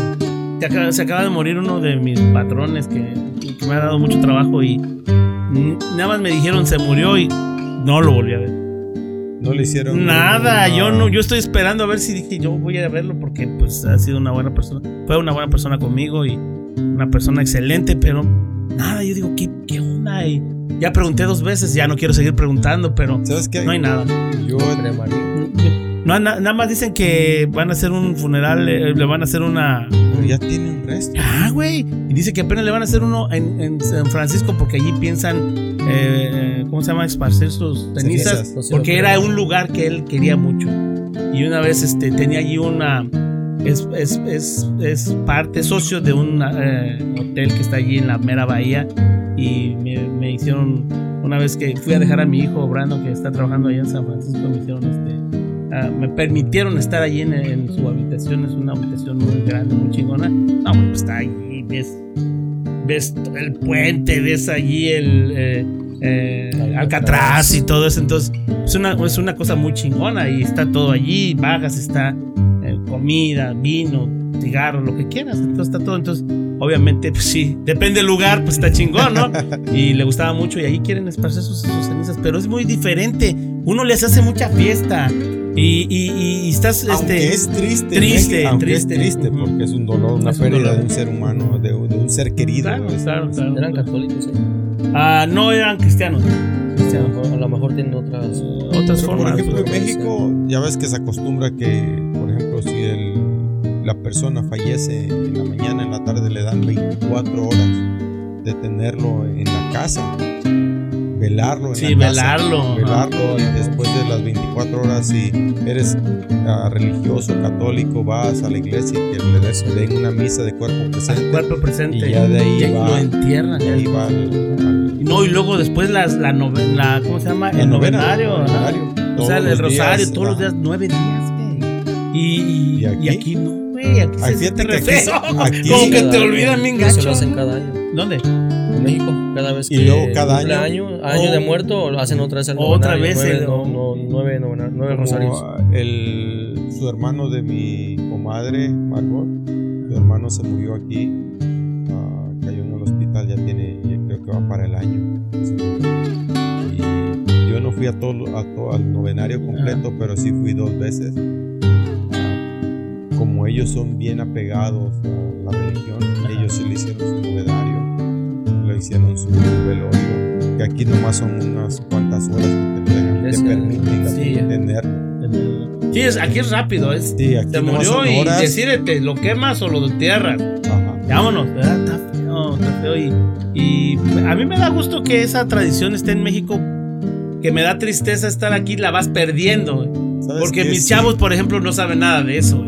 Se acaba, se acaba de morir uno de mis patrones que, que me ha dado mucho trabajo y nada más me dijeron se murió y no lo volví a ver. No le hicieron. Nada, no. yo no, yo estoy esperando a ver si dije yo voy a verlo porque pues ha sido una buena persona, fue una buena persona conmigo y una persona excelente, pero nada, yo digo, ¿qué, qué onda? Y ya pregunté dos veces, ya no quiero seguir preguntando, pero ¿Sabes qué? no hay nada. Yo. No, na- nada más dicen que van a hacer un funeral, eh, le van a hacer una, pero ya tiene un resto. Ah, güey. Y dice que apenas le van a hacer uno en, en San Francisco porque allí piensan, eh, ¿cómo se llama? Esparcir sus cenizas. Cenizas. Porque era un lugar que él quería mucho. Y una vez este, tenía allí una... Es, es, es, es parte, socio de un eh, hotel que está allí en la mera bahía. Y me, me hicieron, una vez que fui a dejar a mi hijo Brando, que está trabajando allá en San Francisco, me hicieron este, ah, me permitieron estar allí en, en su habitación. Es una habitación muy grande, muy chingona. No, pues está allí, ves, ves el puente, ves allí el eh, eh, Alcatraz y todo eso. Entonces, es una, es una cosa muy chingona y está todo allí. Bajas, está eh, comida, vino, cigarros, lo que quieras. Entonces, está todo. Entonces, obviamente, pues sí, depende del lugar, pues está chingón, ¿no? Y le gustaba mucho y ahí quieren esparcer sus, sus cenizas, pero es muy diferente. Uno les hace mucha fiesta. Y, y, y estás Aunque este, es triste, triste, aunque triste. es triste, porque es un dolor, una Es un pérdida dolor. de un ser humano, de, de un ser querido. Claro, claro, claro. Eran católicos, ¿eh? Ah, no eran cristianos. A lo cristianos. mejor- a lo mejor tienen otras. Otras Pero, por formas. ejemplo, en puede México ya ves que se acostumbra que, por ejemplo, si el- la persona fallece en la mañana, en la tarde le dan 24 horas de tenerlo en la casa, velarlo en Sí, la casa, velarlo, velarlo ajá. y después de las 24 horas si eres ah, religioso, católico, vas a la iglesia y que le den una misa de cuerpo presente Cuerpo presente. y ya de ahí lo va, entierran. ahí va al- al- Y No, y luego después las, la, nove- la ¿cómo se llama? la el novena, novenario. el ajá. novenario, O todos sea, el los rosario días, todos los días, nueve días, güey. Y, y, ¿Y aquí? y aquí no, güey. Aquí Ay, se fíjate que aquí- feo. aquí- Como que Cada te olvidan bien gacho. lo hacen cada año. ¿Dónde? En México, cada vez que Y luego cada año- año, de Oh. muerto, hacen otra vez el Otra vez nueve, el- no, no, nueve, nueve rosarios. ah, el, su hermano de mi comadre, Margot, su hermano se murió aquí, ah, cayó en el hospital, ya tiene, ya creo que va para el año. Y yo no fui a todo, a todo al novenario completo, pero sí fui dos veces. Ah, como ellos son bien apegados a la religión, ellos sí le hicieron su novenario, hicieron su velorio, que aquí nomás son unas cuantas horas que te, dejan- te permiten sí. tener. Sí, es, aquí es rápido. Es, Sí, aquí te murió y decídete, ¿lo quemas o lo entierras? Ajá. Vámonos, ¿verdad? Está feo, está feo. Y, y a mí me da gusto que esa tradición esté en México. Que me da tristeza estar aquí, la vas perdiendo. güey. ¿Sabes Porque mis chavos, por ejemplo, no saben nada de eso.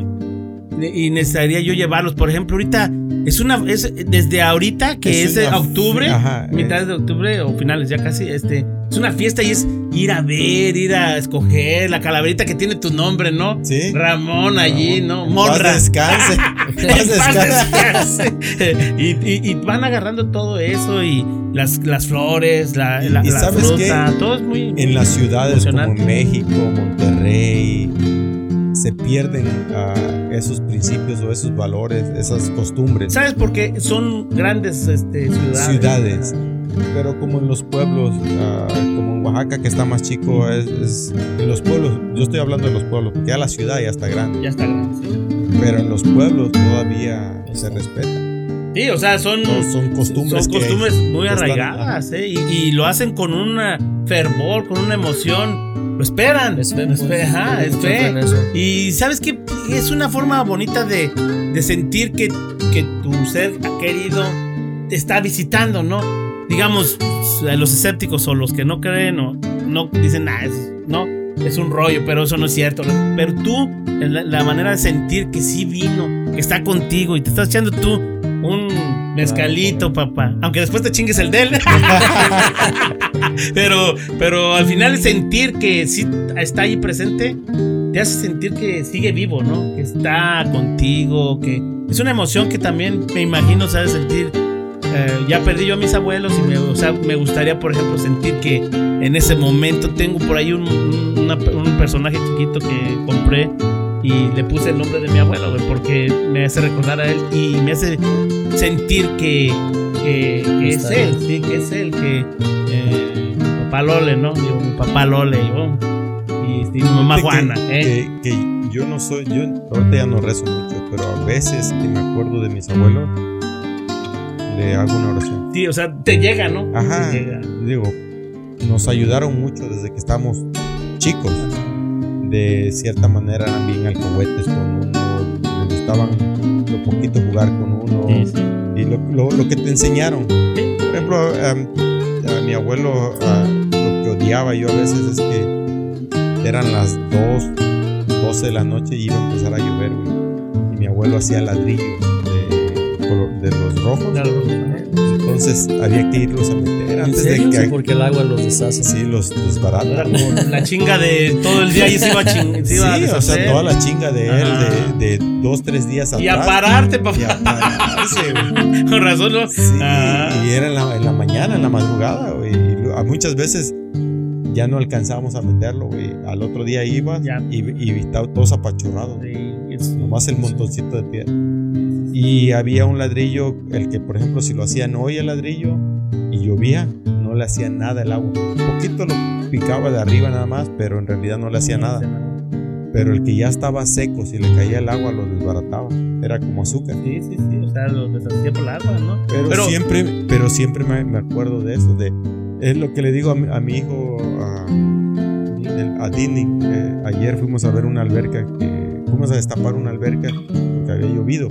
Y necesitaría yo llevarlos. Por ejemplo, ahorita es una. Es, desde ahorita, que es, Es de una- octubre, ajá, eh. mitad de octubre o finales ya casi, este. Es una fiesta y es ir a ver, ir a escoger la calaverita que tiene tu nombre, ¿no? Sí. Ramón allí, ¿no? En Monra. Paz descanse. Paz descanse. y, y- y van agarrando todo eso y las, las flores, la, la, y la ¿sabes fruta, qué? todo es muy... En las ciudades como. México, Monterrey, se pierden ah, esos principios o esos valores, esas costumbres. ¿Sabes por qué? Son grandes este, ciudades. Ciudades. Pero como en los pueblos, ah, como en Oaxaca que está más chico, es, es- en los pueblos, yo estoy hablando de los pueblos, porque ya la ciudad ya está grande, Ya está grande. Sí, pero en los pueblos todavía se respeta. Sí, o sea, son, Son- son costumbres son que- costumbres muy que están- arraigadas, ¿eh? Y, y lo hacen con un fervor, con una emoción. Lo esperan. Es fe, Lo pues, ajá, tiene es mucha fe. fe en eso. Y sabes que es una forma bonita de, de sentir que, que tu ser querido te está visitando, ¿no? Digamos, los escépticos o los que no creen o no dicen, ah, es, no, es un rollo, pero eso no es cierto. Pero tú, la, la manera de sentir que sí vino, que está contigo y te estás echando tú mezcalito, papá. Aunque después te chingues el de él. pero, pero al final sentir que sí está ahí presente, te hace sentir que sigue vivo, ¿no? Que está contigo, que es una emoción que también me imagino, ¿sabes? Sentir. eh, ya perdí yo a mis abuelos y me, o sea, me gustaría, por ejemplo, sentir que en ese momento tengo por ahí un, un- una- un personaje chiquito que compré y le puse el nombre de mi abuelo, güey, porque me hace recordar a él y me hace sentir que, que, que es él, sí, que es él, que eh, mi papá Lole, ¿no? Digo, mi papá Lole, yo, y, y mi mamá Que- Juana, ¿eh? que, yo no soy, yo ahorita ya no rezo mucho, pero a veces que me acuerdo de mis abuelos, le hago una oración. Sí, o sea, te llega, ¿no? Ajá, Te llega. digo, nos ayudaron mucho desde que estábamos chicos. De cierta manera eran bien alcahuetes con uno, les gustaban lo poquito jugar con uno Sí, sí. y lo, lo- lo que te enseñaron. Sí. Por ejemplo, am, a mi abuelo lo que odiaba yo a veces es que eran las 2, 12 de la noche y iba a empezar a llover, güey. Y mi abuelo hacía ladrillos de color- de los rojos. Claro. Entonces había que irlos a meter ¿En antes serio? de Sí, que porque el agua los deshace. sí los desbarata. la chinga de todo el día y se iba a ching- se Sí, a o sea, toda la chinga de él de, de dos, tres días atrás. Y a pararte, Y papá. a pararse, güey. Con razón, ¿no? Sí, y era en la, en la mañana, en la madrugada, güey. Y muchas veces ya no alcanzábamos a meterlo, güey. Al otro día iba Ya. y, y todos apachurrados. Sí, Nomás el montoncito de piedra. Y había un ladrillo, el que por ejemplo si lo hacían hoy el ladrillo y llovía, no le hacía nada el agua. Un poquito lo picaba de arriba nada más, pero en realidad no le hacía nada. Pero el que ya estaba seco, si le caía el agua, lo desbarataba. Era como azúcar. Sí, sí, sí. O sea, lo deshacía por el agua, ¿no? Pero, Pero- siempre, pero siempre me, me acuerdo de eso. De, es lo que le digo a mi, a mi hijo, a, a Disney. eh, ayer fuimos a ver una alberca, que, fuimos a destapar una alberca porque había llovido.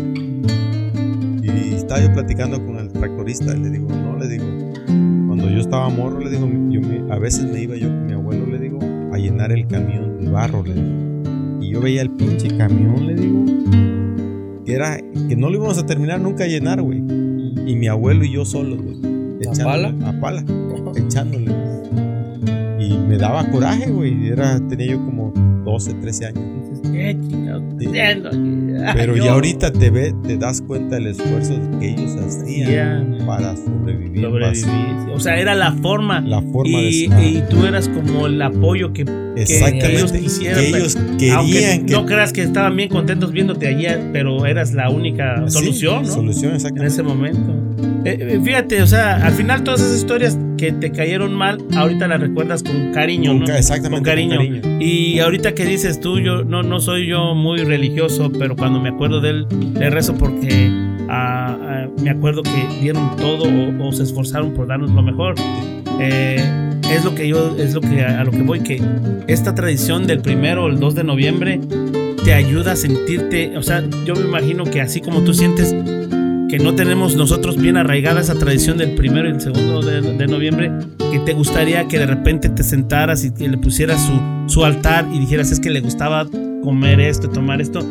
Y estaba yo platicando con el tractorista y le digo, no, le digo, cuando yo estaba morro, le digo, yo me- a veces me iba yo con mi abuelo, le digo, a llenar el camión de barro, le digo. Y yo veía el pinche camión, le digo, que era, que no lo íbamos a terminar nunca a llenar, güey. Y mi abuelo y yo solos, güey. ¿A pala? A pala, echándole. Y me daba coraje, güey. Era, tenía yo como 12, 13 años. Pero ya ahorita te ve, te das cuenta del esfuerzo que ellos hacían Hacían. para sobrevivir. sobrevivir. O sea, era la forma. La forma y, de y tú eras como el apoyo que, ellos Exactamente. quisieran, que ellos querían que no creas que estaban bien contentos viéndote allí, pero eras la única Sí, solución, ¿no? Solución, en exactamente. ese momento. Eh, eh, fíjate, o sea, al final todas esas historias que te cayeron mal, ahorita las recuerdas con cariño, Con ¿no? exactamente. Con cariño. con cariño. Y ahorita que dices tú, yo no, no soy yo muy religioso, pero cuando me acuerdo de él, le rezo porque ah, ah, me acuerdo que dieron todo o, o se esforzaron por darnos lo mejor. Eh, es lo que yo, es lo que a, a lo que voy, que esta tradición del primero o el 2 de noviembre te ayuda a sentirte, o sea, yo me imagino que así como tú sientes que no tenemos nosotros bien arraigada esa tradición del primero y el segundo de, de noviembre, que te gustaría que de repente te sentaras y le pusieras su, su altar y dijeras es que le gustaba comer esto, tomar esto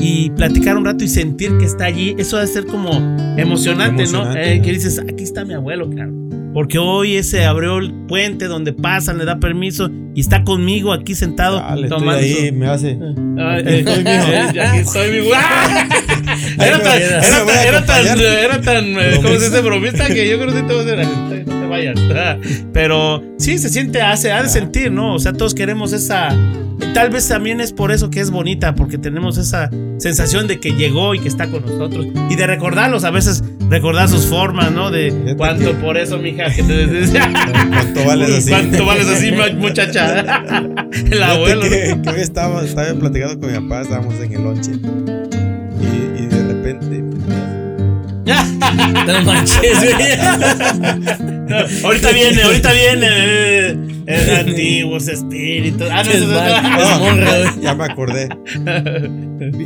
y platicar un rato y sentir que está allí, eso debe ser como emocionante, Emocionante, ¿no? Eh, ¿no? que dices, aquí está mi abuelo, claro. Porque hoy se abrió el puente donde pasan, le da permiso y está conmigo aquí sentado Dale, estoy tomando su- ahí, me hace. Ay, Aquí estoy, eh, aquí estoy. ¡Ah! Era tan, me era tan, era tan, era tan, eh, ¿cómo se dice? Bromista que yo creo que te voy a hacer, "Ay, no vayas. Pero sí, se siente, hace, ha de sentir, ¿no? O sea, todos queremos esa, tal vez también es por eso que es bonita, porque tenemos esa sensación de que llegó y que está con nosotros y de recordarlos, a veces recordar sus formas, ¿no? De cuánto por eso, mija, que te decía. ¿Cuánto vales así? ¿Cuánto vales así, muchacha? El abuelo. Que, que hoy estaba, estaba platicando con mi papá, estábamos en el lonche. Y, y de repente. No manches, güey. ahorita viene, ahorita viene. eh, eh, antiguos espíritus. Ah, no, Es eso- mal, Ah, güey. ya me acordé.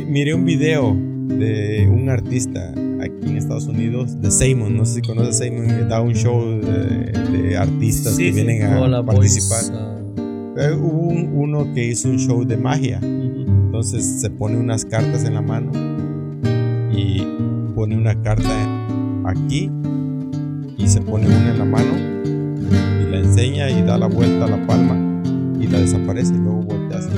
Miré un video de un artista aquí en Estados Unidos, de Simon. No sé si conoces a Simon, que da un show de, de artistas Sí, que sí. vienen a Hola, participar. Ah, Eh, hubo un- uno que hizo un show de magia. Entonces se pone unas cartas en la mano y pone una carta aquí y se pone una en la mano y la enseña y da la vuelta a la palma y la desaparece y luego voltea así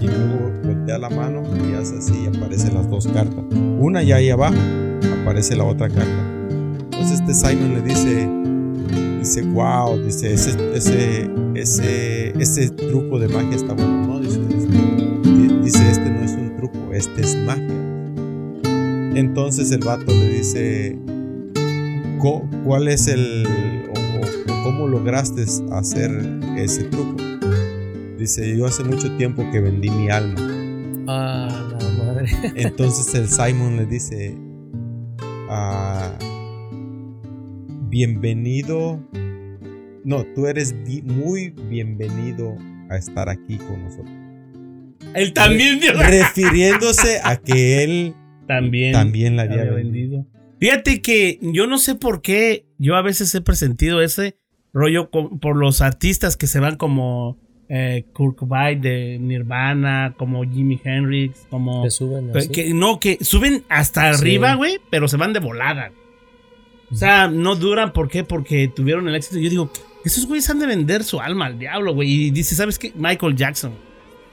y luego voltea la mano y hace así aparecen las dos cartas. Una ya ahí abajo aparece la otra carta. Entonces este Simon le dice dice wow dice ese ese ese ese truco de magia está bueno no dice, dice, este no es un truco este es magia entonces el vato le dice "Co- ¿cuál es el o, cómo lograste hacer ese truco? Dice, yo hace mucho tiempo que vendí mi alma. Ah, la madre. Entonces el Simon le dice, ah, bienvenido, no, tú eres muy bienvenido a estar aquí con nosotros. Él también dio. Refiriéndose a que él También. también la había había vendido. vendido. Fíjate que yo no sé por qué yo a veces he presentido ese rollo por los artistas que se van como eh, Kurt Cobain de Nirvana, como Jimi Hendrix, como... Que suben así. que- no, que suben hasta arriba, güey, pero se van de volada. O sea, no duran, ¿por qué? Porque tuvieron el éxito. Yo digo, esos güeyes han de vender su alma al diablo, güey. Y dice, ¿sabes qué? Michael Jackson.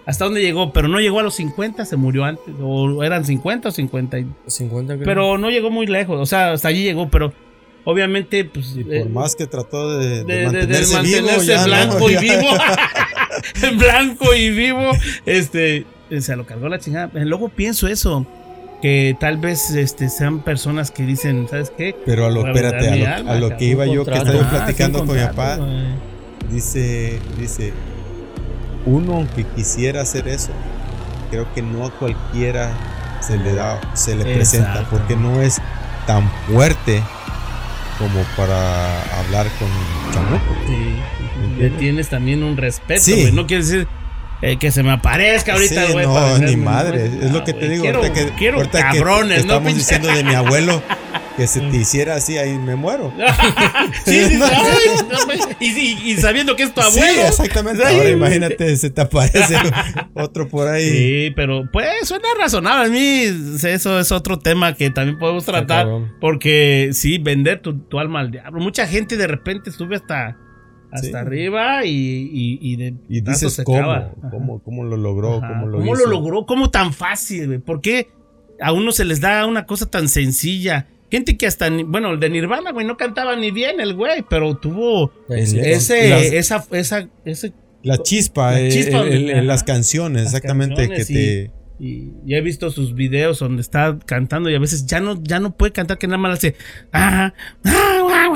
¿Hasta dónde llegó? Pero no llegó a los 50, se murió antes. O eran 50 o 50. y- 50 creo. Pero no llegó muy lejos. O sea, hasta allí llegó, pero obviamente, pues. Y eh, por más que trató de, de de, de- de mantenerse, mantenerse vivo, ya no, blanco y vivo. en blanco y vivo. Este. Se lo cargó la chingada. Luego pienso eso. Que tal vez este, sean personas que dicen, ¿sabes qué? Pero a lo, espérate, a lo, alma, a lo cabrón. que iba yo, que estaba Ah, platicando con mi papá, dice, dice, uno aunque quisiera hacer eso, creo que no a cualquiera se le da, se le presenta, porque no es tan fuerte como para hablar con chamuco. Sí, le tienes también un respeto, Sí. No quiere decir eh, que se me aparezca ahorita, Sí, güey. no, ni madre. Es lo No, que te digo. Quiero, ahorita que, quiero ahorita cabrones, que ¿no? estamos diciendo de mi abuelo que se te hiciera así, ahí me muero. sí, sí, No, ay, no, güey. y, sabiendo que es tu abuelo. Sí, exactamente. Ahora imagínate, se te aparece otro por ahí. Sí, pero pues suena razonable. A mí eso es otro tema que también podemos tratar. Porque sí, vender tu, tu alma al diablo. Mucha gente de repente sube hasta, hasta Sí. arriba y, y, y de Y dices, ¿cómo? ¿Cómo, ¿Cómo lo logró? Ajá. ¿Cómo lo ¿Cómo hizo? lo logró? ¿Cómo tan fácil, güey? ¿Por qué a uno se les da una cosa tan sencilla? Gente que hasta, bueno, el de Nirvana, güey, no cantaba ni bien el güey, pero tuvo Éxito. ese, Las- esa, esa, ese La chispa, La eh, chispa, el- las canciones, Las exactamente, canciones que te... Y, y he visto sus videos donde está cantando y a veces ya no, ya no puede cantar, que nada más hace. Ah, ah, ah, guau,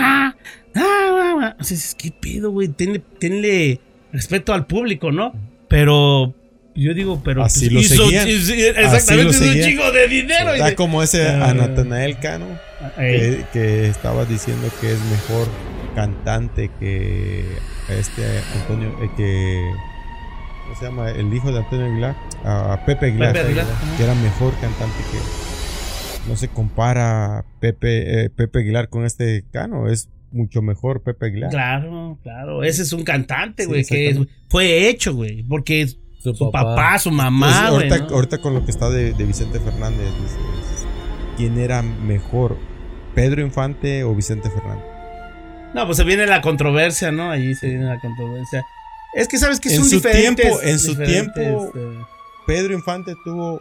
guau". O sea, dices, ¿qué pedo, güey? Tenle, tenle respeto al público, ¿no? Pero yo digo, pero. Así pues, lo hizo- seguían. hizo- Así lo exactamente, hizo un chingo de dinero. y de- como ese Ah. a Natanael Cano, Ey, que, que estaba diciendo que es mejor cantante que este Antonio, eh, que... ¿Cómo se llama? El hijo de Antonio Aguilar, a Pepe Aguilar, Pepe Aguilar, que era mejor cantante que... No se compara Pepe, eh, Pepe Aguilar con este Cano, es mucho mejor Pepe Aguilar. Claro, claro. Ese es un cantante, Sí, güey, que exactamente. fue hecho, güey. Porque Su, su papá, su mamá, Pues, güey. ahorita, ¿no? ahorita con lo que está de, de Vicente Fernández, ¿quién era mejor? ¿Pedro Infante o Vicente Fernández? No, pues se viene la controversia, ¿no? Allí se viene la controversia. Es que sabes que su diferentes. tiempo- en su tiempo- eh, Pedro Infante tuvo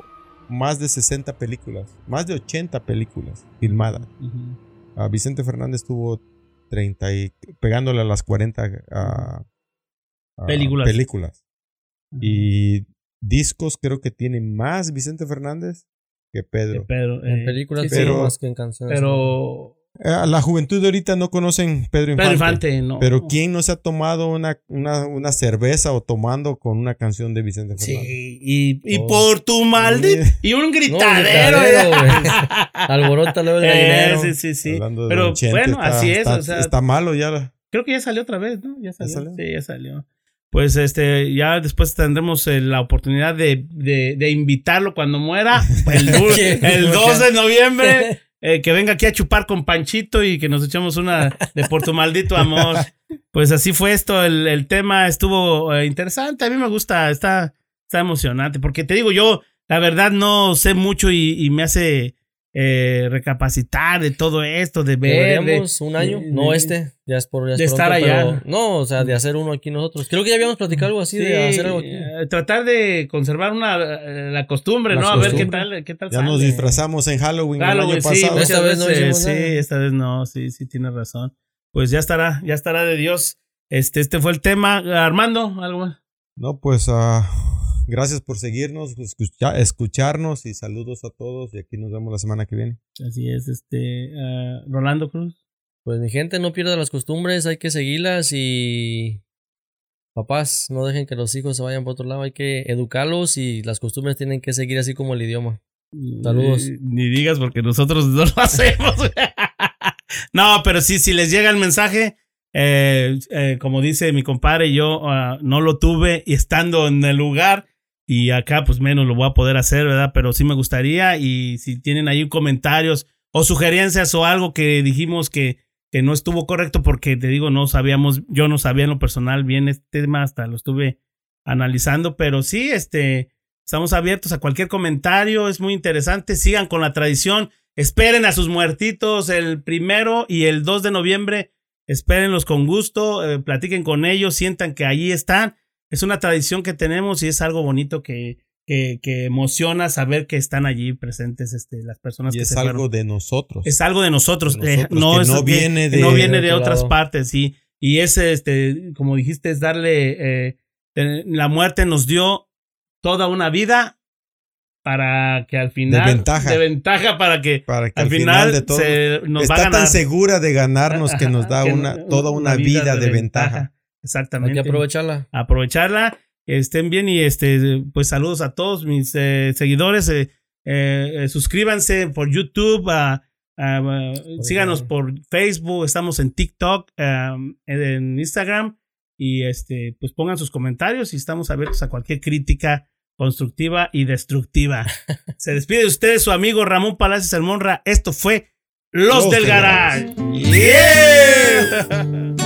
más de 60 películas, más de 80 películas filmadas. Vicente Fernández tuvo 30 y pegándole a las 40 ah, ah, Películas. películas. Y discos creo que tiene más Vicente Fernández que Pedro. Pero, En eh, películas sí, sí, sí, pero- más que en canciones. Eh, pero la juventud de ahorita no conocen Pedro Infante. Pedro Infante, no. Pero ¿quién no se ha tomado una, una, una cerveza o tomando con una canción de Vicente Fernández? Sí, y, y Oh. por tu maldito. Y un No, gritadero. gritadero, güey. Alborota luego el Eh, gallinero. sí, sí, sí. Hablando Pero Don Chente, bueno, está- así es. Está, o sea, está malo ya. creo que ya salió otra vez, ¿no? Ya salió. salió? Sí, ya salió. Pues este, ya después tendremos eh, la oportunidad de, de, de invitarlo cuando muera. El, el 2 de noviembre. eh, que venga aquí a chupar con Panchito y que nos echemos una de por tu maldito amor. Pues así fue esto. El, el tema estuvo eh, interesante. A mí me gusta, está, está emocionante. Porque te digo, yo la verdad no sé mucho y, y me hace eh, recapacitar de todo esto, de ver. de- un año, de- no este, ya es por ya es de estar allá. pero- no, o sea, de hacer uno aquí nosotros. Creo que ya habíamos platicado algo así, de hacer algo aquí. eh, tratar de conservar una eh, la costumbre, ¿no? A ver qué tal, qué tal Ya sale. nos disfrazamos en Halloween el año sí, pasado. Esta vez no sí, nada. esta vez no, sí, sí, tienes razón. Pues ya estará, ya estará de Dios. Este, este fue el tema. Armando, algo más. No, pues ah, gracias por seguirnos, escucha- escucharnos y saludos a todos. Y aquí nos vemos la semana que viene. Así es, este, ah, Rolando Cruz. Pues mi gente, no pierda las costumbres, hay que seguirlas y papás, no dejen que los hijos se vayan por otro lado, hay que educarlos y las costumbres tienen que seguir así como el idioma. Saludos. Ni, ni digas porque nosotros no lo hacemos. no, pero sí, si les llega el mensaje, eh, eh, como dice mi compadre, yo ah, no lo tuve y estando en el lugar y acá pues menos lo voy a poder hacer, ¿verdad? Pero sí me gustaría y si tienen ahí comentarios o sugerencias o algo que dijimos que, que no estuvo correcto porque te digo, no sabíamos, yo no sabía en lo personal bien este tema, hasta lo estuve analizando, pero sí, este, estamos abiertos a cualquier comentario, es muy interesante, sigan con la tradición, esperen a sus muertitos el primero y el 2 de noviembre, espérenlos con gusto, eh, platiquen con ellos, sientan que allí están, es una tradición que tenemos y es algo bonito que, que, que emociona saber que están allí presentes este, las personas y que es se algo fueron. de nosotros. Es algo de nosotros, De eh, no, que es no viene de- no viene de de otras lado. partes, sí. Y ese, este, como dijiste, es darle, eh, la muerte nos dio toda una vida para que al final. ventaja. De ventaja para que para que al final, de todo se nos va a está ganar. tan segura de ganarnos que nos da una toda una vida de ventaja. Hay Exactamente. que aprovecharla. aprovecharla. Estén bien y este, pues saludos a todos mis eh, seguidores. eh, eh, suscríbanse por YouTube, síganos por Facebook, estamos en TikTok, en Instagram y este, pues pongan sus comentarios y estamos abiertos a cualquier crítica constructiva y destructiva. Se despide de ustedes su amigo Ramón Palacios El Monra. Esto fue Los, Los del del Garage. Garage. Yeah.